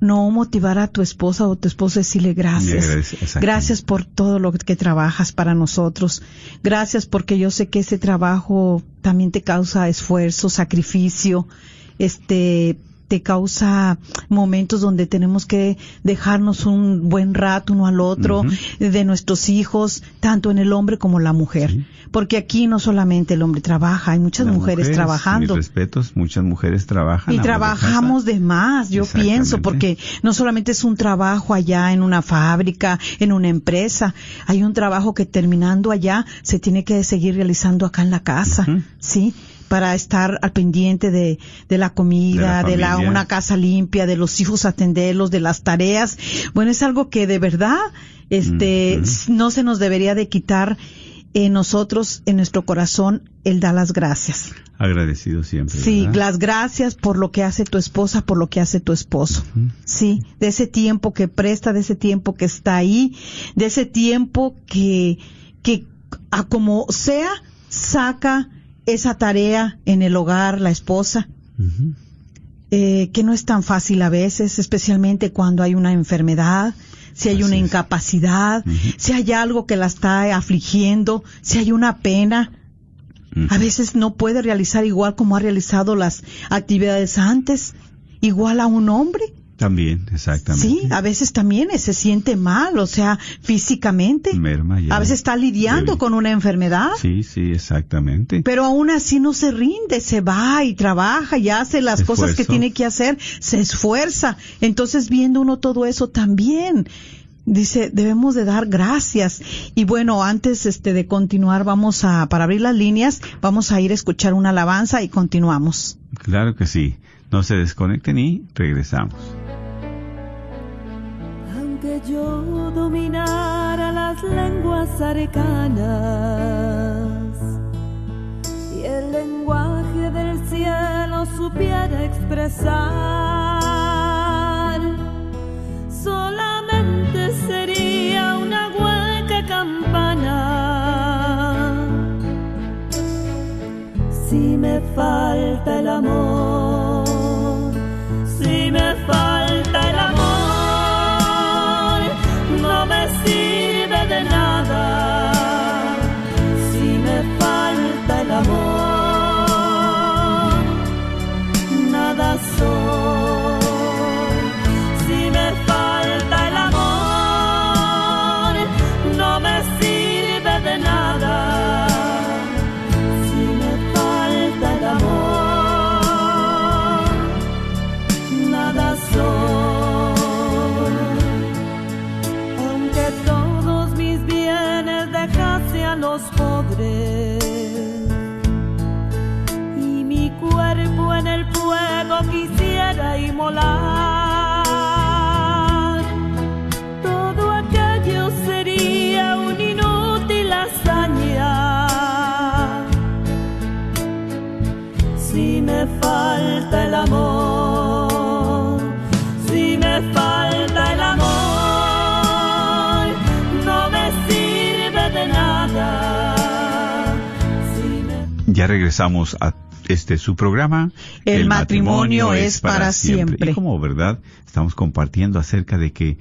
S5: no motivar a tu esposa o tu esposo decirle gracias. Gracias por todo lo que trabajas para nosotros. Gracias porque yo sé que ese trabajo también te causa esfuerzo, sacrificio, este, te causa momentos donde tenemos que dejarnos un buen rato uno al otro de nuestros hijos, tanto en el hombre como la mujer. Porque aquí no solamente el hombre trabaja, hay muchas mujeres, trabajando.
S4: Mis respetos, muchas mujeres trabajan.
S5: Y trabajamos de, más, yo pienso, porque no solamente es un trabajo allá en una fábrica, en una empresa, hay un trabajo que terminando allá se tiene que seguir realizando acá en la casa, ¿sí? para estar al pendiente de, de la comida, de la, una casa limpia, de los hijos atenderlos, de las tareas. Bueno, es algo que de verdad, este, no se nos debería de quitar en nosotros, en nuestro corazón, el da las gracias.
S4: Agradecido siempre.
S5: Sí, las gracias por lo que hace tu esposa, por lo que hace tu esposo. Sí, de ese tiempo que presta, de ese tiempo que está ahí, de ese tiempo que, que a como sea, saca esa tarea en el hogar, la esposa, eh, que no es tan fácil a veces, especialmente cuando hay una enfermedad, si hay una incapacidad, si hay algo que la está afligiendo, si hay una pena. A veces no puede realizar igual como ha realizado las actividades antes, igual a un hombre.
S4: También, exactamente.
S5: Sí, a veces también se siente mal, o sea, físicamente. A veces está lidiando con una enfermedad.
S4: Sí, sí, exactamente.
S5: Pero aún así no se rinde, se va y trabaja y hace las cosas que tiene que hacer, se esfuerza. Entonces, viendo uno todo eso también, dice, debemos de dar gracias. Y bueno, antes este de continuar, vamos a, para abrir las líneas, vamos a ir a escuchar una alabanza y continuamos.
S4: Claro que sí. No se desconecten y regresamos
S3: yo dominara las lenguas arcanas y el lenguaje del cielo supiera expresar, solamente sería una hueca campana. Si me falta el amor,
S4: Ya regresamos a este su programa.
S5: El, matrimonio, es para siempre.
S4: Y como verdad, estamos compartiendo acerca de que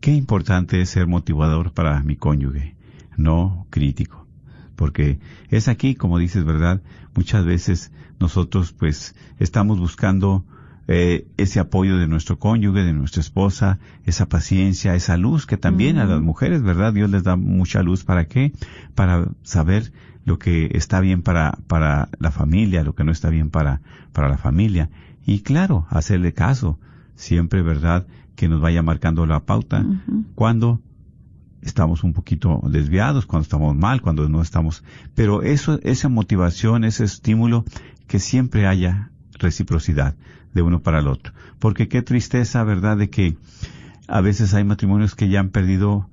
S4: qué importante es ser motivador para mi cónyuge, no crítico. Porque es aquí, como dices, verdad, muchas veces nosotros pues estamos buscando eh, ese apoyo de nuestro cónyuge, de nuestra esposa, esa paciencia, esa luz que también a las mujeres, ¿verdad? Dios les da mucha luz. ¿Para qué? Para saber lo que está bien para, para la familia, lo que no está bien para, para la familia. Y claro, hacerle caso, siempre, ¿verdad? Que nos vaya marcando la pauta cuando estamos un poquito desviados, cuando estamos mal, cuando no estamos. Pero eso, esa motivación, ese estímulo, que siempre haya reciprocidad de uno para el otro. Porque qué tristeza, ¿verdad? De que a veces hay matrimonios que ya han perdido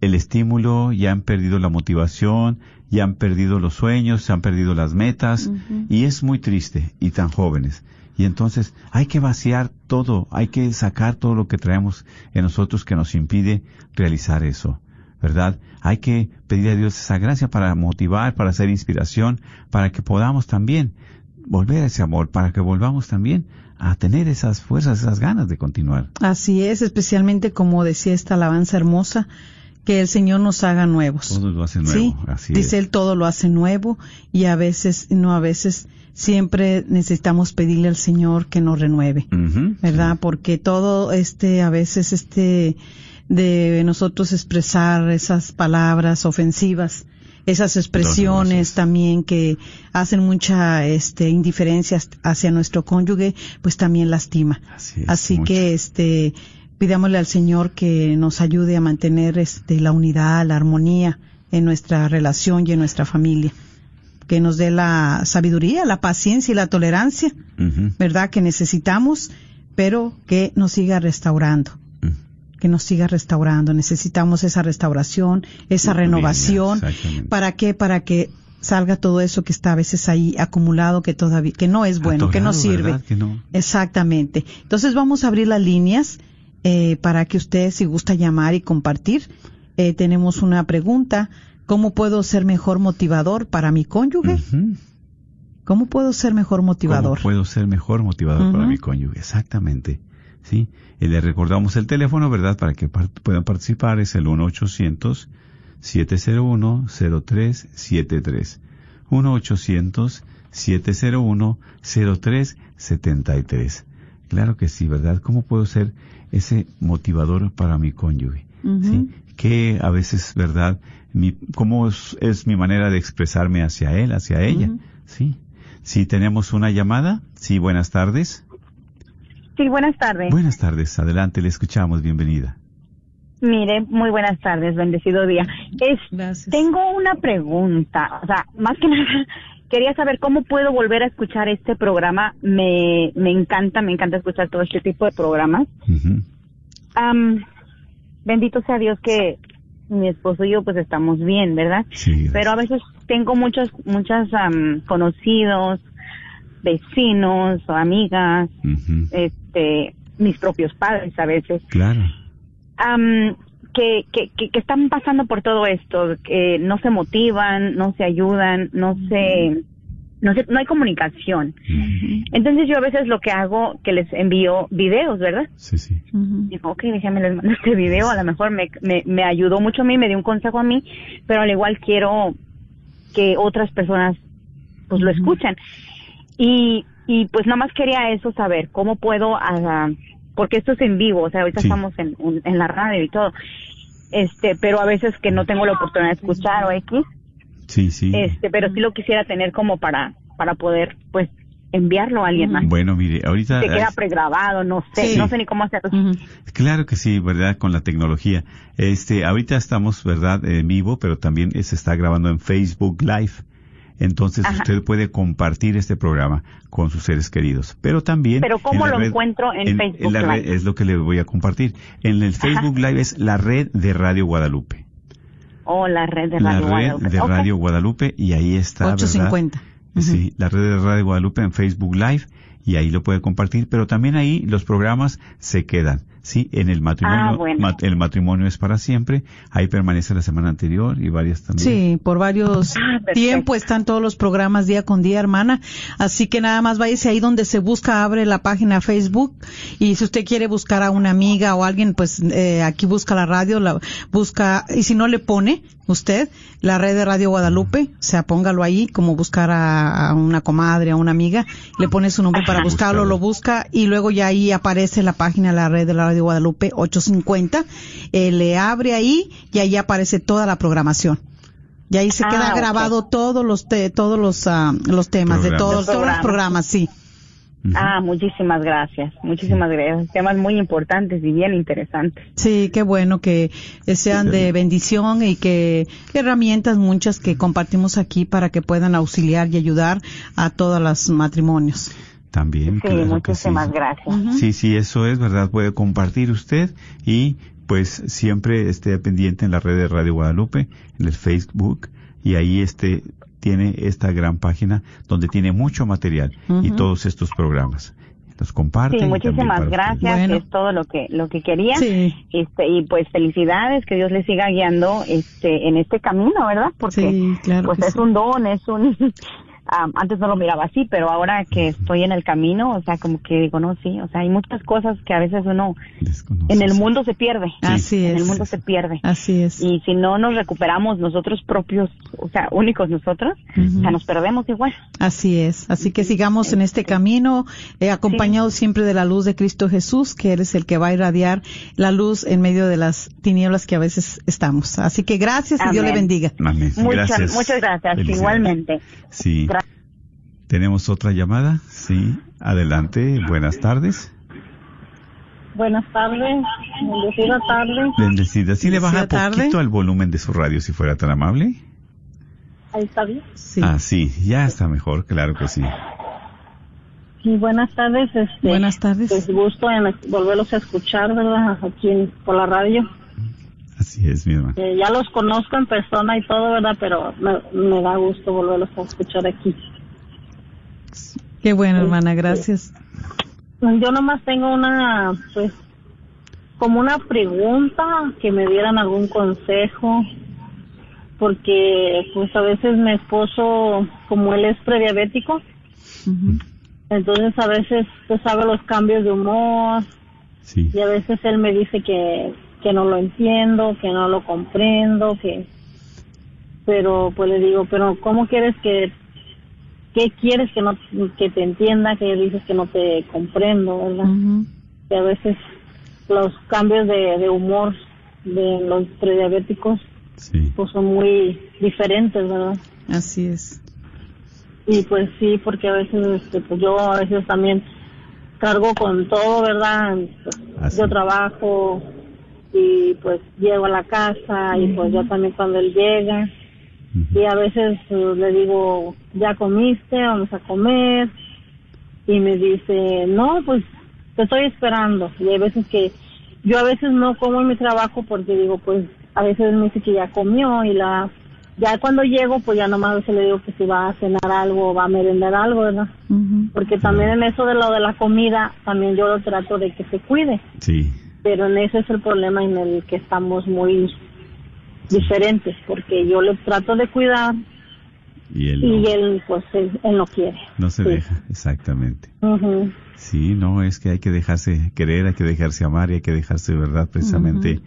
S4: el estímulo, ya han perdido la motivación, ya han perdido los sueños, se han perdido las metas y es muy triste y tan jóvenes. Y entonces hay que vaciar todo, hay que sacar todo lo que traemos en nosotros que nos impide realizar eso, ¿verdad? Hay que pedir a Dios esa gracia para motivar, para hacer inspiración, para que podamos también volver a ese amor, para que volvamos también a tener esas fuerzas, esas ganas de continuar.
S5: Así es, especialmente como decía esta alabanza hermosa, que el Señor nos haga nuevos.
S4: Todo lo hace nuevo,
S5: Sí,
S4: así
S5: dice
S4: es.
S5: Él todo lo hace nuevo y a veces, no a veces, siempre necesitamos pedirle al Señor que nos renueve, ¿verdad? Porque todo este, a veces este, de nosotros expresar esas palabras ofensivas, esas expresiones
S4: Dolorosas.
S5: también que hacen mucha este indiferencia hacia nuestro cónyuge, pues también lastima.
S4: Así es,
S5: Así
S4: mucho.
S5: que este pidámosle al Señor que nos ayude a mantener este la unidad, la armonía en nuestra relación y en nuestra familia. Que nos dé la sabiduría, la paciencia y la tolerancia, ¿verdad? Que necesitamos, pero que nos siga restaurando. Que nos siga restaurando. Necesitamos esa restauración, esa
S4: bien,
S5: renovación. ¿Para qué? Para que salga todo eso que está a veces ahí acumulado, que todavía, que no es bueno, que no sirve.
S4: ¿verdad? Que no.
S5: Exactamente. Entonces vamos a abrir las líneas eh, para que usted, si gusta llamar y compartir, eh, tenemos una pregunta. ¿Cómo puedo ser mejor motivador para mi cónyuge? ¿Cómo puedo ser mejor motivador?
S4: ¿Cómo puedo ser mejor motivador para mi cónyuge? Exactamente. Sí. Y le recordamos el teléfono, ¿verdad? Para que par- puedan participar. Es el 1-800-701-0373. 1-800-701-0373. Claro que sí, ¿verdad? ¿Cómo puedo ser ese motivador para mi cónyuge?
S5: Ujú.
S4: ¿Sí? Que a veces, ¿verdad? Mi, ¿Cómo es, es mi manera de expresarme hacia él, hacia ella?
S5: Ujú.
S4: Sí. Si tenemos una llamada, sí, buenas tardes.
S6: Sí, buenas tardes.
S4: Buenas tardes, adelante, le escuchamos, bienvenida.
S6: Mire, muy buenas tardes, bendecido día. Es,
S5: Gracias.
S6: tengo una pregunta, o sea, más que nada, quería saber cómo puedo volver a escuchar este programa. Me, me encanta, me encanta escuchar todo este tipo de programas. Am, bendito sea Dios que mi esposo y yo pues estamos bien, ¿verdad?
S4: Sí.
S6: Pero a veces tengo muchos, muchas am, conocidos, vecinos o amigas,
S4: Ujú.
S6: Este, mis propios padres a veces
S4: Claro.
S6: am, que, que, que, que están pasando por todo esto, que no se motivan, no se ayudan, no se, no se, no hay comunicación. Entonces yo a veces lo que hago, que les envío videos, ¿verdad?
S4: Sí, sí.
S5: Ujú.
S6: Digo, ok, déjame les mando este video, a lo mejor me, me, me ayudó mucho a mí, me dio un consejo a mí, pero al igual quiero que otras personas pues lo escuchen. Y, y pues nada más quería eso saber, cómo puedo, ah, porque esto es en vivo, o sea, ahorita
S4: Sí.
S6: estamos en, un- en la radio y todo, este, pero a veces que no tengo la oportunidad de escuchar o X,
S4: Sí, sí.
S6: este, pero sí lo quisiera tener como para, para poder, pues, enviarlo a alguien más.
S4: Bueno, mire, ahorita...
S6: Se queda pregrabado, no sé,
S5: Sí.
S6: no sé ni cómo hacerlo.
S4: Claro que sí, ¿verdad? Con la tecnología. Este, ahorita estamos, ¿verdad? En vivo, pero también se está grabando en Facebook Live. Entonces
S6: Ajá.
S4: usted puede compartir este programa con sus seres queridos. Pero también...
S6: Pero ¿cómo
S4: en la
S6: lo encuentro en Facebook
S4: la red-
S6: Live?
S4: es lo que le voy a compartir. En el Facebook Live es la red de Radio Guadalupe.
S6: O la red de
S4: la
S6: Radio
S4: red
S6: Guadalupe.
S4: de. Radio Guadalupe y ahí está, ¿verdad?
S5: 850. Ujú.
S4: Sí, la red de Radio Guadalupe en Facebook Live y ahí lo puede compartir, pero también ahí los programas se quedan. Sí, en el matrimonio,
S6: Ah, bueno.
S4: el matrimonio es para siempre, ahí permanece la semana anterior y varias también.
S5: Sí, por varios
S6: Ah, perfecto.
S5: tiempo están todos los programas día con día, hermana. Así que nada más váyase ahí donde se busca, abre la página Facebook y si usted quiere buscar a una amiga o alguien, pues eh, aquí busca la radio, la busca y si no le pone usted la red de Radio Guadalupe, o sea, póngalo ahí como buscar a, a una comadre, a una amiga, le pone su nombre para buscarlo, lo busca y luego ya ahí aparece la página de la red de la Radio Guadalupe 850, eh, le abre ahí y ahí aparece toda la programación. Y ahí se
S6: Ah,
S5: queda grabado todos los te- todos los ah, los temas de todos,
S6: Los
S5: todos los
S6: programas.
S5: programas,
S6: Ah, muchísimas gracias, muchísimas gracias. Temas muy importantes y bien interesantes.
S5: Sí, qué bueno que sean de bendición y que herramientas muchas que compartimos aquí para que puedan auxiliar y ayudar a todos los matrimonios.
S4: También.
S6: Sí,
S4: claro
S6: muchísimas
S4: sí.
S6: gracias.
S4: Sí, sí, eso es verdad. Puede compartir usted y pues siempre esté pendiente en la red de Radio Guadalupe, en el Facebook, y ahí este tiene esta gran página donde tiene mucho material y todos estos programas los comparten.
S6: Sí, muchísimas gracias, es todo lo que lo que quería. Este y pues felicidades, que Dios le siga guiando este en este camino, ¿verdad? Porque pues es un don, es un antes no lo miraba así, pero ahora que estoy en el camino, o sea, como que digo, no, sí, o sea, hay muchas cosas que a veces uno en el mundo se pierde.
S5: Así es.
S6: En el mundo se pierde.
S5: Así es.
S6: Y si no nos recuperamos nosotros propios, o sea, únicos nosotros, o sea, nos perdemos igual.
S5: Así es. Así que sigamos en este camino, eh, acompañados siempre de la luz de Cristo Jesús, que eres el que va a irradiar la luz en medio de las tinieblas que a veces estamos. Así que gracias y Dios le bendiga.
S6: Muchas, gracias. Muchas gracias, igualmente.
S4: Sí. ¿Tenemos otra llamada? Sí, adelante. Buenas tardes.
S7: Buenas tardes, bendecida tarde.
S4: Bendecida. ¿Sí le baja un poquito al volumen de su radio si fuera tan amable?
S7: Ahí está bien.
S4: Sí. Ah, sí, ya está mejor, claro que sí.
S7: Sí, buenas tardes. Este,
S5: buenas tardes.
S7: Pues gusto en volverlos a escuchar, ¿verdad? Aquí por la radio.
S4: Así es, mi hermano.
S7: Eh, ya los conozco en persona y todo, ¿verdad? Pero me, me da gusto volverlos a escuchar aquí.
S5: Qué bueno, hermana, gracias.
S7: Yo nomás tengo una, pues, como una pregunta, que me dieran algún consejo, porque pues a veces mi esposo, como él es prediabético, entonces a veces pues sabe los cambios de humor, y a veces él me dice que, que no lo entiendo, que no lo comprendo, que pero pues le digo, pero ¿cómo quieres que qué quieres que no que te entienda, que dices que no te comprendo, ¿verdad? Que a veces los cambios de, humor de los prediabéticos pues son muy diferentes, ¿verdad?
S5: Así es.
S7: Y pues sí, porque a veces este, pues yo a veces también cargo con todo, ¿verdad? Pues, yo trabajo y pues llego a la casa y pues yo también cuando él llega y a veces pues, le digo, ya comiste, vamos a comer, y me dice, no, pues te estoy esperando. Y hay veces que yo a veces no como en mi trabajo porque digo, pues a veces me dice que ya comió y la ya cuando llego pues ya nomás se le digo que si va a cenar algo o va a merendar algo, ¿verdad? Porque también en eso de lo de la comida también yo lo trato de que se cuide.
S4: Sí.
S7: Pero en ese es el problema en el que estamos muy diferentes, porque yo le trato de cuidar y él, pues, él, no quiere.
S4: No se deja, exactamente. Sí, no, es que hay que dejarse querer, hay que dejarse amar y hay que dejarse, ¿verdad? Precisamente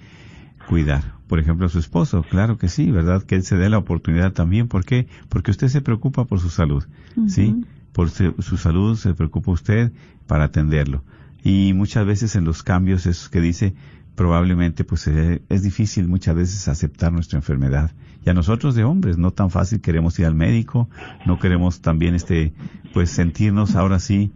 S4: cuidar. Por ejemplo, su esposo, claro que sí, ¿verdad? Que él se dé la oportunidad también. ¿Por qué? Porque usted se preocupa por su salud, ¿sí? Por su salud se preocupa usted para atenderlo. Y muchas veces en los cambios, esos que dice, probablemente pues eh, es difícil muchas veces aceptar nuestra enfermedad. Y a nosotros de hombres no tan fácil queremos ir al médico, no queremos también este pues sentirnos ahora sí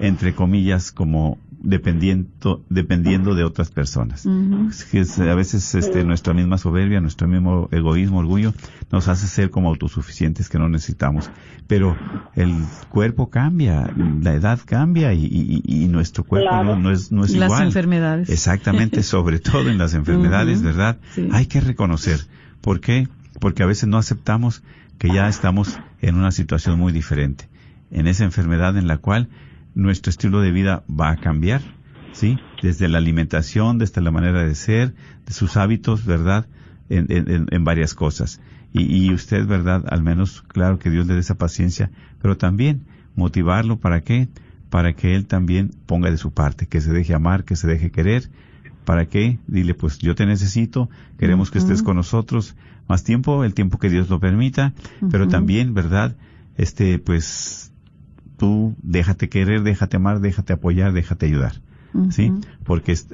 S4: entre comillas como dependiendo, dependiendo de otras personas. a veces este, nuestra misma soberbia, nuestro mismo egoísmo, orgullo, nos hace ser como autosuficientes que no necesitamos. Pero el cuerpo cambia, la edad cambia y, nuestro cuerpo no, es, no es igual.
S5: Las enfermedades.
S4: Exactamente, sobre todo en las enfermedades, ¿verdad? Hay que reconocer. ¿Por qué? Porque a veces no aceptamos que ya estamos en una situación muy diferente. En esa enfermedad en la cual nuestro estilo de vida va a cambiar, ¿sí? Desde la alimentación, desde la manera de ser, de sus hábitos, ¿verdad? En, en, en varias cosas. Y, y, usted, ¿verdad? Al menos, claro que Dios le dé esa paciencia, pero también motivarlo para qué? Para que él también ponga de su parte, que se deje amar, que se deje querer. ¿Para qué? Dile, pues yo te necesito, queremos que estés con nosotros más tiempo, el tiempo que Dios lo permita, pero también, ¿verdad? Este, pues tú déjate querer, déjate amar, déjate apoyar, déjate ayudar. ¿Sí? Porque es,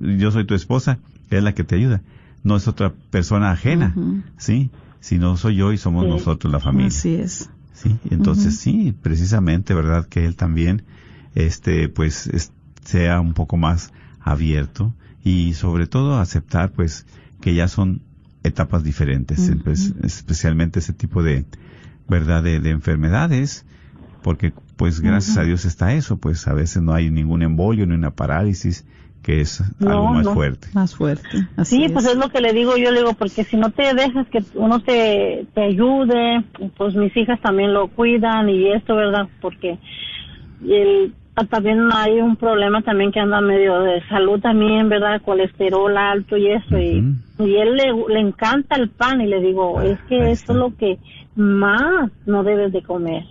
S4: yo soy tu esposa, es la que te ayuda. No es otra persona ajena, ¿sí? Si no soy yo y somos nosotros la familia.
S5: Así es.
S4: Sí, entonces sí, precisamente, ¿verdad? Que él también, este, pues, sea un poco más abierto y sobre todo aceptar, pues, que ya son etapas diferentes, pues, especialmente ese tipo de, ¿verdad? de enfermedades porque pues gracias a Dios está eso, pues a veces no hay ningún embolio ni una parálisis que es
S7: No,
S4: algo más
S7: no.
S4: fuerte.
S5: Más fuerte. Así
S7: Sí,
S5: es.
S7: pues es lo que le digo, yo le digo, porque si no te dejas que uno te, te ayude, pues mis hijas también lo cuidan y esto, ¿verdad? Porque el, ah, también hay un problema también que anda medio de salud también, ¿verdad? Colesterol alto y eso, y, y él le, le encanta el pan y le digo,
S4: Ah,
S7: es que eso es lo que más no debes de comer.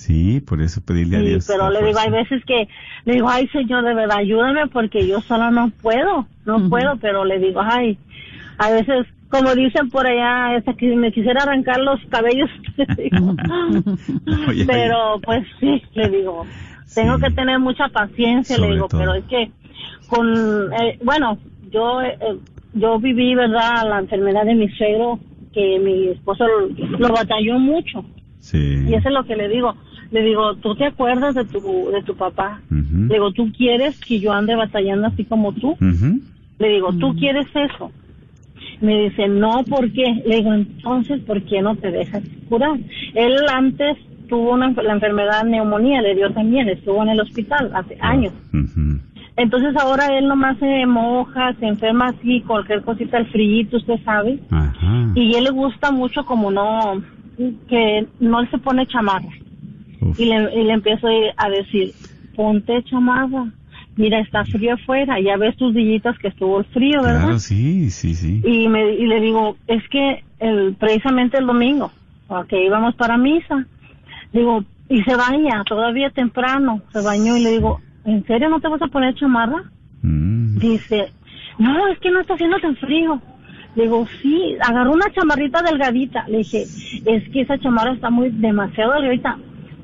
S4: Sí, por eso pedirle a
S7: Sí,
S4: Dios.
S7: pero le digo, hay veces que le digo, ay Señor, de verdad, ayúdame porque yo sola no puedo, no puedo, pero le digo, ay, a veces, como dicen por allá, esa que me quisiera arrancar los cabellos, le digo.
S4: Oye,
S7: pero pues sí, le digo, tengo
S4: Sí.
S7: que tener mucha paciencia,
S4: Sobre
S7: le digo,
S4: todo.
S7: pero es que con, eh, bueno, yo, eh, yo viví, ¿verdad?, la enfermedad de mi suegro, que mi esposo lo, lo batalló mucho.
S4: Sí.
S7: Y eso es lo que le digo. Le digo, ¿tú te acuerdas de tu, de tu papá? Le digo, ¿tú quieres que yo ande batallando así como tú? Le digo, ¿tú quieres eso? Me dice, no, ¿por qué? Le digo, entonces, ¿por qué no te dejas curar? Él antes tuvo una, la enfermedad neumonía, le dio también, estuvo en el hospital hace años.
S4: Ujú.
S7: Entonces ahora él nomás se moja, se enferma así, cualquier cosita, el frío, usted sabe.
S4: Ajá.
S7: Y él le gusta mucho como no, que no se pone chamarra. Y le, y le empiezo a decir, ponte chamarra, mira, está frío afuera, ya ves tus dillitas que estuvo el frío, ¿verdad?
S4: Claro, sí, sí, sí.
S7: Y, me, y le digo, es que el, precisamente el domingo, que íbamos para misa, digo, y se baña, todavía temprano, se bañó y le digo, ¿en serio no te vas a poner chamarra?
S4: Mm.
S7: Dice, no, es que no está haciendo tan frío. Le digo, sí, agarró una chamarrita delgadita. Le dije, es que esa chamarra está muy demasiado delgadita.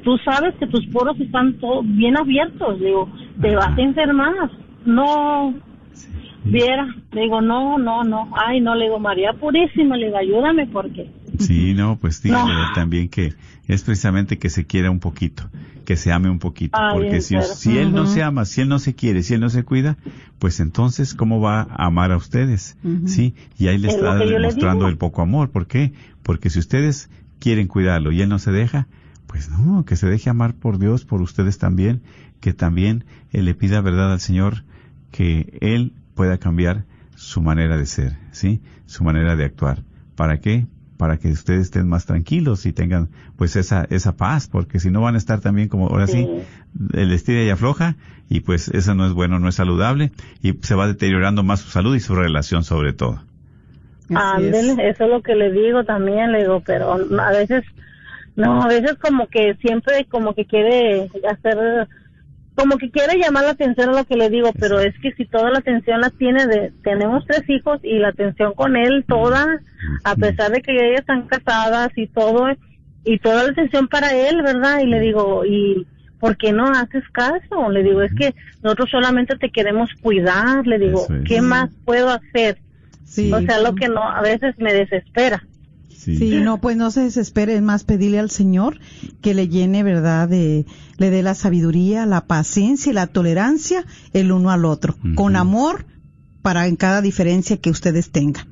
S7: Tú sabes que tus poros están todos bien abiertos. Digo, te vas a enfermar. No, viera. Le digo, no, no, no. Ay, no, le digo, María Purísima, le digo, ayúdame porque...
S4: Sí, no, pues dígale
S7: No.
S4: también que es precisamente que se quiera un poquito, que se ame un poquito,
S7: Ay,
S4: porque si, él no se ama, si él no se quiere, si él no se cuida, pues entonces cómo va a amar a ustedes, sí, y ahí le
S7: Es
S4: está
S7: le
S4: demostrando el poco amor, ¿por qué? Porque si ustedes quieren cuidarlo y él no se deja, pues no, que se deje amar por Dios, por ustedes también, que también él le pida verdad al Señor, que él pueda cambiar su manera de ser, sí, su manera de actuar, ¿para qué? para que ustedes estén más tranquilos y tengan pues esa esa paz, porque si no van a estar también como ahora sí, el estira y afloja y pues eso no es bueno, no es saludable y se va deteriorando más su salud y su relación sobre todo.
S5: Es.
S7: Eso es lo que le digo también, le digo, pero a veces, no, a veces como que siempre como que quiere hacer, como que quiere llamar la atención a lo que le digo, pero es que si toda la atención la tiene de, tenemos tres hijos y la atención con él toda, a pesar de que ellas están casadas y todo, y toda la atención para él, ¿verdad? Y le digo, y ¿por qué no haces caso? Le digo, es que nosotros solamente te queremos cuidar, le digo,
S4: es.
S7: ¿qué más puedo hacer?
S5: Sí.
S7: O sea, lo que no, a veces me desespera.
S4: Sí.
S5: Sí, no, pues no se desespere, es más pedirle al Señor que le llene, ¿verdad? De, le dé la sabiduría, la paciencia y la tolerancia el uno al otro, con amor para en cada diferencia que ustedes tengan.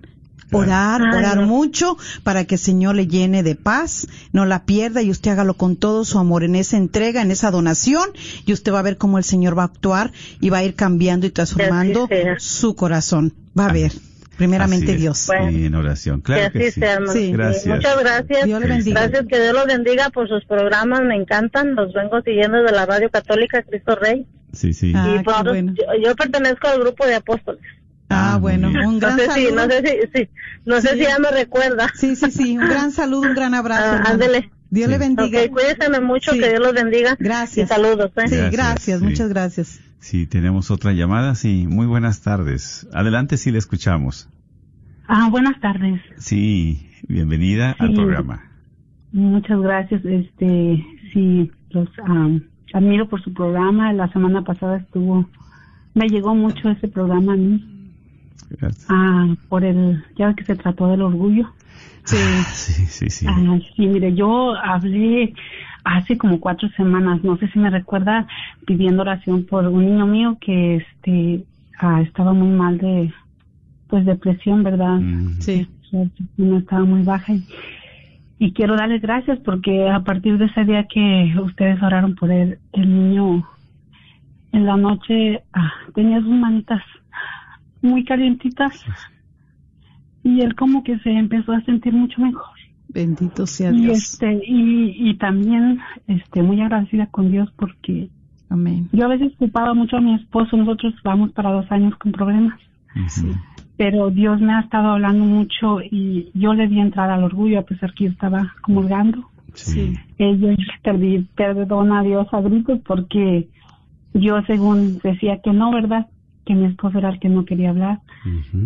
S4: Claro.
S5: Orar, orar mucho para que el Señor le llene de paz, no la pierda y usted hágalo con todo su amor en esa entrega, en esa donación y usted va a ver cómo el Señor va a actuar y va a ir cambiando y transformando su corazón. Va a ver, primeramente. Dios.
S7: Bueno.
S4: Sí, en oración. Claro
S7: que
S4: que,
S7: así
S4: sí.
S7: sea, hermano.
S5: Sí.
S4: Gracias.
S7: Muchas gracias.
S5: Dios le bendiga.
S7: Gracias, que Dios los bendiga por sus programas, me encantan. Los vengo siguiendo de la Radio Católica Cristo Rey.
S4: Sí, sí.
S5: Ah,
S7: y por
S5: bueno.
S7: yo, yo pertenezco al grupo de apóstoles.
S5: Ah,
S4: Ah,
S5: bueno, un
S7: No
S5: gran
S7: sé si,
S5: saludo.
S7: no sé si, sí, no sé
S5: Sí.
S7: si ya me recuerda.
S5: Sí, sí, sí, un gran saludo, un gran abrazo.
S7: Ah, ándele.
S5: Dios le
S4: Sí.
S5: bendiga.
S7: Ok, cuídense mucho,
S5: Sí.
S7: que Dios los bendiga.
S5: Gracias.
S7: Y saludos, ¿eh?
S5: Sí,
S4: Gracias,
S5: gracias,
S4: sí.
S5: muchas gracias.
S4: Sí, tenemos otra llamada. Sí, muy buenas tardes. Adelante si le escuchamos.
S8: Ah, buenas tardes.
S4: Sí, bienvenida al programa.
S8: Muchas gracias. Este, sí, los admiro por su programa. La semana pasada estuvo, me llegó mucho ese programa a mí.
S4: Gracias.
S8: Ah, por el, ya que se trató del orgullo.
S5: Sí.
S4: Sí, sí, sí.
S8: Ah, sí, mire, yo hablé hace como cuatro semanas, no sé si me recuerda, pidiendo oración por un niño mío que este ah, estaba muy mal de, pues depresión, ¿verdad?
S4: Mm,
S5: Sí.
S8: su autoestima estaba muy baja y, y quiero darles gracias porque a partir de ese día que ustedes oraron por él, el niño en la noche ah, tenía sus manitas muy calientitas y él como que se empezó a sentir mucho mejor.
S5: Bendito sea
S8: Y
S5: Dios.
S8: este y, y también este muy agradecida con Dios porque
S5: Amén.
S8: yo a veces culpaba mucho a mi esposo, nosotros vamos para dos años con problemas,
S4: Ujú.
S8: pero Dios me ha estado hablando mucho y yo le di entrada al orgullo a pesar que yo estaba comulgando.
S4: Sí.
S8: Eh, yo perdí perdón a Dios a gritos porque yo según decía que no, ¿verdad? Que mi esposo era el que no quería hablar.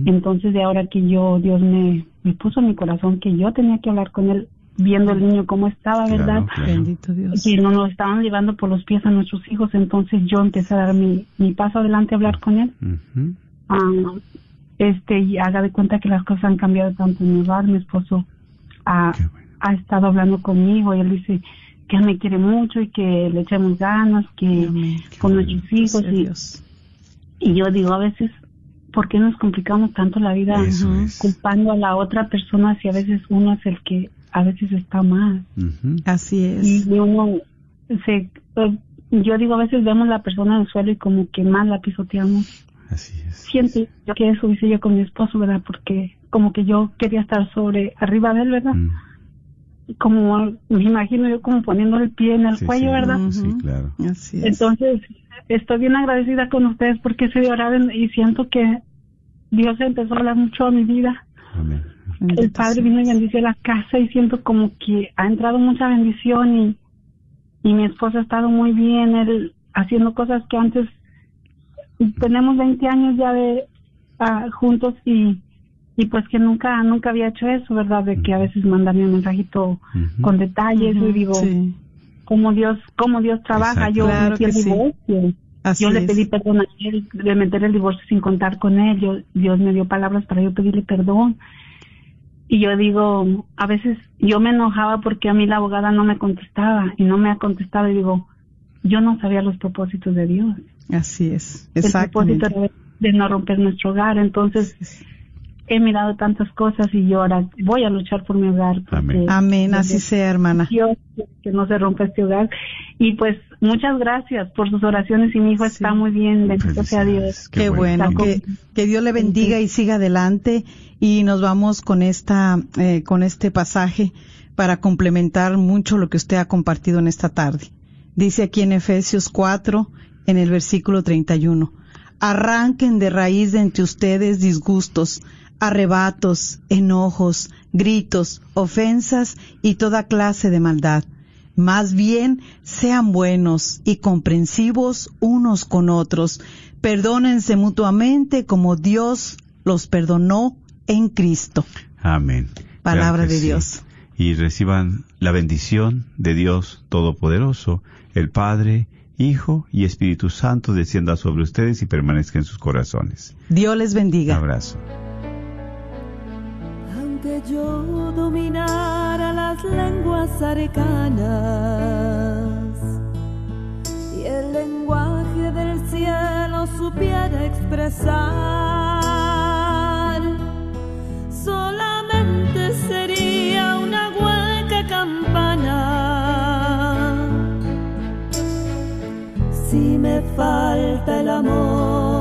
S8: Entonces de ahora que yo, Dios me, me puso en mi corazón que yo tenía que hablar con él, viendo el niño cómo estaba,
S4: Claro,
S8: ¿verdad?
S4: claro.
S5: Bendito Dios.
S8: Y no nos estaban llevando por los pies a nuestros hijos, entonces yo empecé a dar mi, mi paso adelante a hablar con él.
S4: Ujú.
S8: Ah, este, y haga de cuenta que las cosas han cambiado tanto en mi hogar, mi esposo ha,
S4: bueno.
S8: ha estado hablando conmigo y él dice que él me quiere mucho y que le echemos ganas, que con nuestros hijos y,
S5: Dios.
S8: y yo digo a veces, ¿por qué nos complicamos tanto la vida culpando a la otra persona si a veces uno es el que a veces está mal?
S5: Así es.
S8: Y uno se, eh, yo digo a veces vemos la persona en el suelo y como que mal la pisoteamos.
S4: Así es.
S8: Siento yo que eso hice yo con mi esposo, ¿verdad? Porque como que yo quería estar sobre, arriba de él, ¿verdad? Como, me imagino yo como poniendo el pie en el
S4: Sí,
S8: cuello,
S4: sí.
S8: ¿verdad?
S4: Sí, claro.
S5: Así es.
S8: Entonces, estoy bien agradecida con ustedes porque se oraron y siento que Dios empezó a hablar mucho a mi vida.
S4: Amén.
S8: El Padre vino y bendició la casa y siento como que ha entrado mucha bendición y, y mi esposo ha estado muy bien, él haciendo cosas que antes tenemos 20 años ya de ah, juntos y y pues que nunca nunca había hecho eso, ¿verdad? De que a veces mandarme un mensajito con detalles
S5: Ujú,
S8: y digo,
S5: sí.
S8: cómo Dios cómo Dios trabaja.
S4: Exacto.
S8: Yo
S5: Claro
S8: metí
S5: que
S8: el
S5: sí.
S8: divorcio.
S5: Así
S8: yo le
S5: es.
S8: pedí perdón a él de meter el divorcio sin contar con él. Yo, Dios me dio palabras para yo pedirle perdón. Y yo digo, a veces yo me enojaba porque a mí la abogada no me contestaba y no me ha contestado y digo, yo no sabía los propósitos de Dios.
S5: Así es.
S8: El
S5: Exactamente.
S8: propósito de, de no romper nuestro hogar. Entonces, he mirado tantas cosas y yo ahora voy a luchar por mi hogar. porque
S4: Amén.
S5: Amén. Así sea, hermana.
S8: Dios que no se rompa este hogar. Y pues, muchas gracias por sus oraciones y mi hijo
S5: Sí.
S8: está muy bien. Bendito sea Dios.
S5: Qué, bueno, que Dios le bendiga y siga adelante y nos vamos con esta, eh, con este pasaje para complementar mucho lo que usted ha compartido en esta tarde. Dice aquí en Efesios 4, en el versículo 31, arranquen de raíz de entre ustedes disgustos, arrebatos, enojos, gritos, ofensas y toda clase de maldad. Más bien, sean buenos y comprensivos unos con otros. Perdónense mutuamente como Dios los perdonó en Cristo.
S4: Amén.
S5: Palabra
S4: Claro
S5: de
S4: sí.
S5: Dios.
S4: Y reciban la bendición de Dios Todopoderoso, el Padre, Hijo y Espíritu Santo descienda sobre ustedes y permanezca en sus corazones.
S5: Dios les
S4: Un
S5: bendiga.
S4: abrazo.
S3: Aunque yo dominara las lenguas arcanas y el lenguaje del cielo supiera expresar, solamente sería una hueca campana. Si me falta el amor,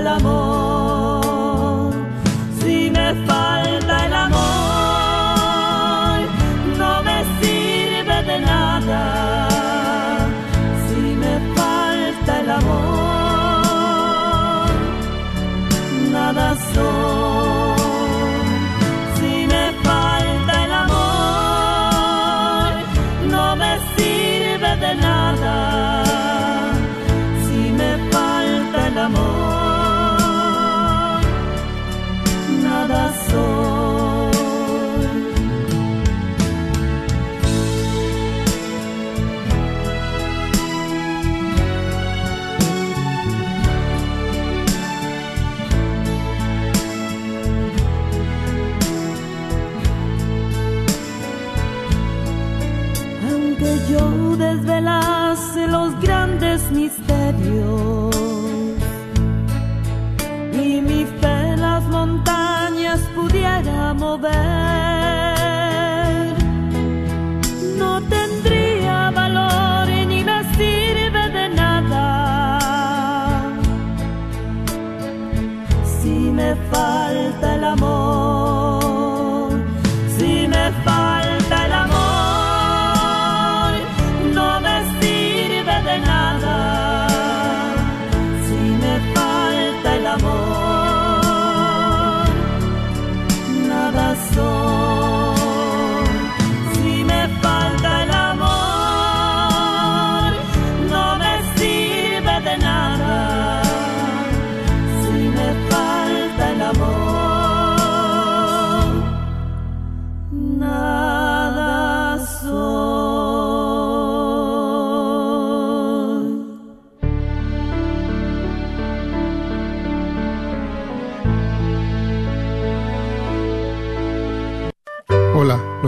S3: el amor,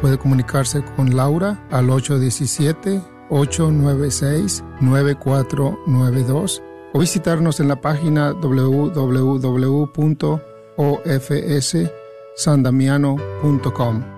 S9: Puede comunicarse con Laura al 817-896-9492 o visitarnos en la página www.ofssandamiano.com.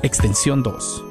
S10: extensión 2.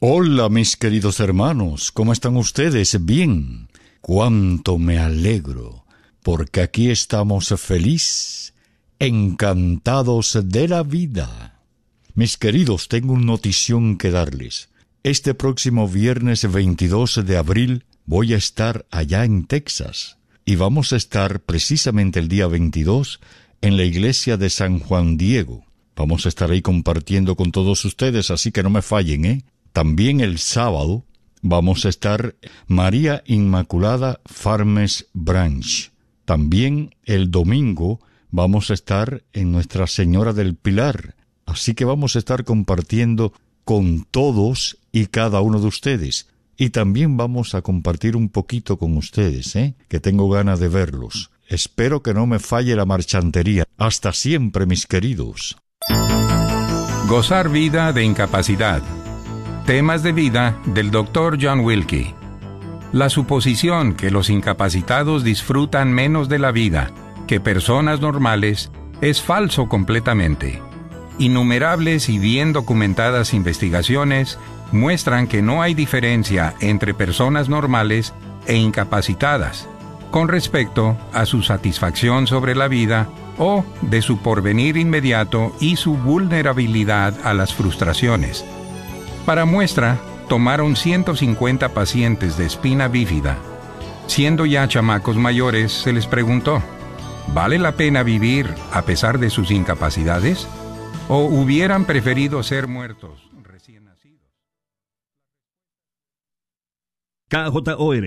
S11: Hola mis queridos hermanos, ¿cómo están ustedes? Bien. Cuánto me alegro, porque aquí estamos feliz, encantados de la vida. Mis queridos, tengo una notición que darles. Este próximo viernes 22 de abril voy a estar allá en Texas y vamos a estar precisamente el día 22 en la iglesia de San Juan Diego. Vamos a estar ahí compartiendo con todos ustedes, así que no me fallen, ¿eh? También el sábado vamos a estar María Inmaculada Farmes Branch. También el domingo vamos a estar en Nuestra Señora del Pilar. Así que vamos a estar compartiendo con todos y cada uno de ustedes. Y también vamos a compartir un poquito con ustedes, ¿eh? que tengo ganas de verlos. Espero que no me falle la marchantería. Hasta siempre, mis queridos.
S12: Gozar vida de incapacidad. Temas de vida del Dr. John Wilkie. La suposición que los incapacitados disfrutan menos de la vida que personas normales es falso completamente. Innumerables y bien documentadas investigaciones muestran que no hay diferencia entre personas normales e incapacitadas con respecto a su satisfacción sobre la vida o de su porvenir inmediato y su vulnerabilidad a las frustraciones. Para muestra, tomaron 150 pacientes de espina bífida. Siendo ya chamacos mayores, se les preguntó, ¿vale la pena vivir a pesar de sus incapacidades? ¿O hubieran preferido ser muertos?
S2: KJOR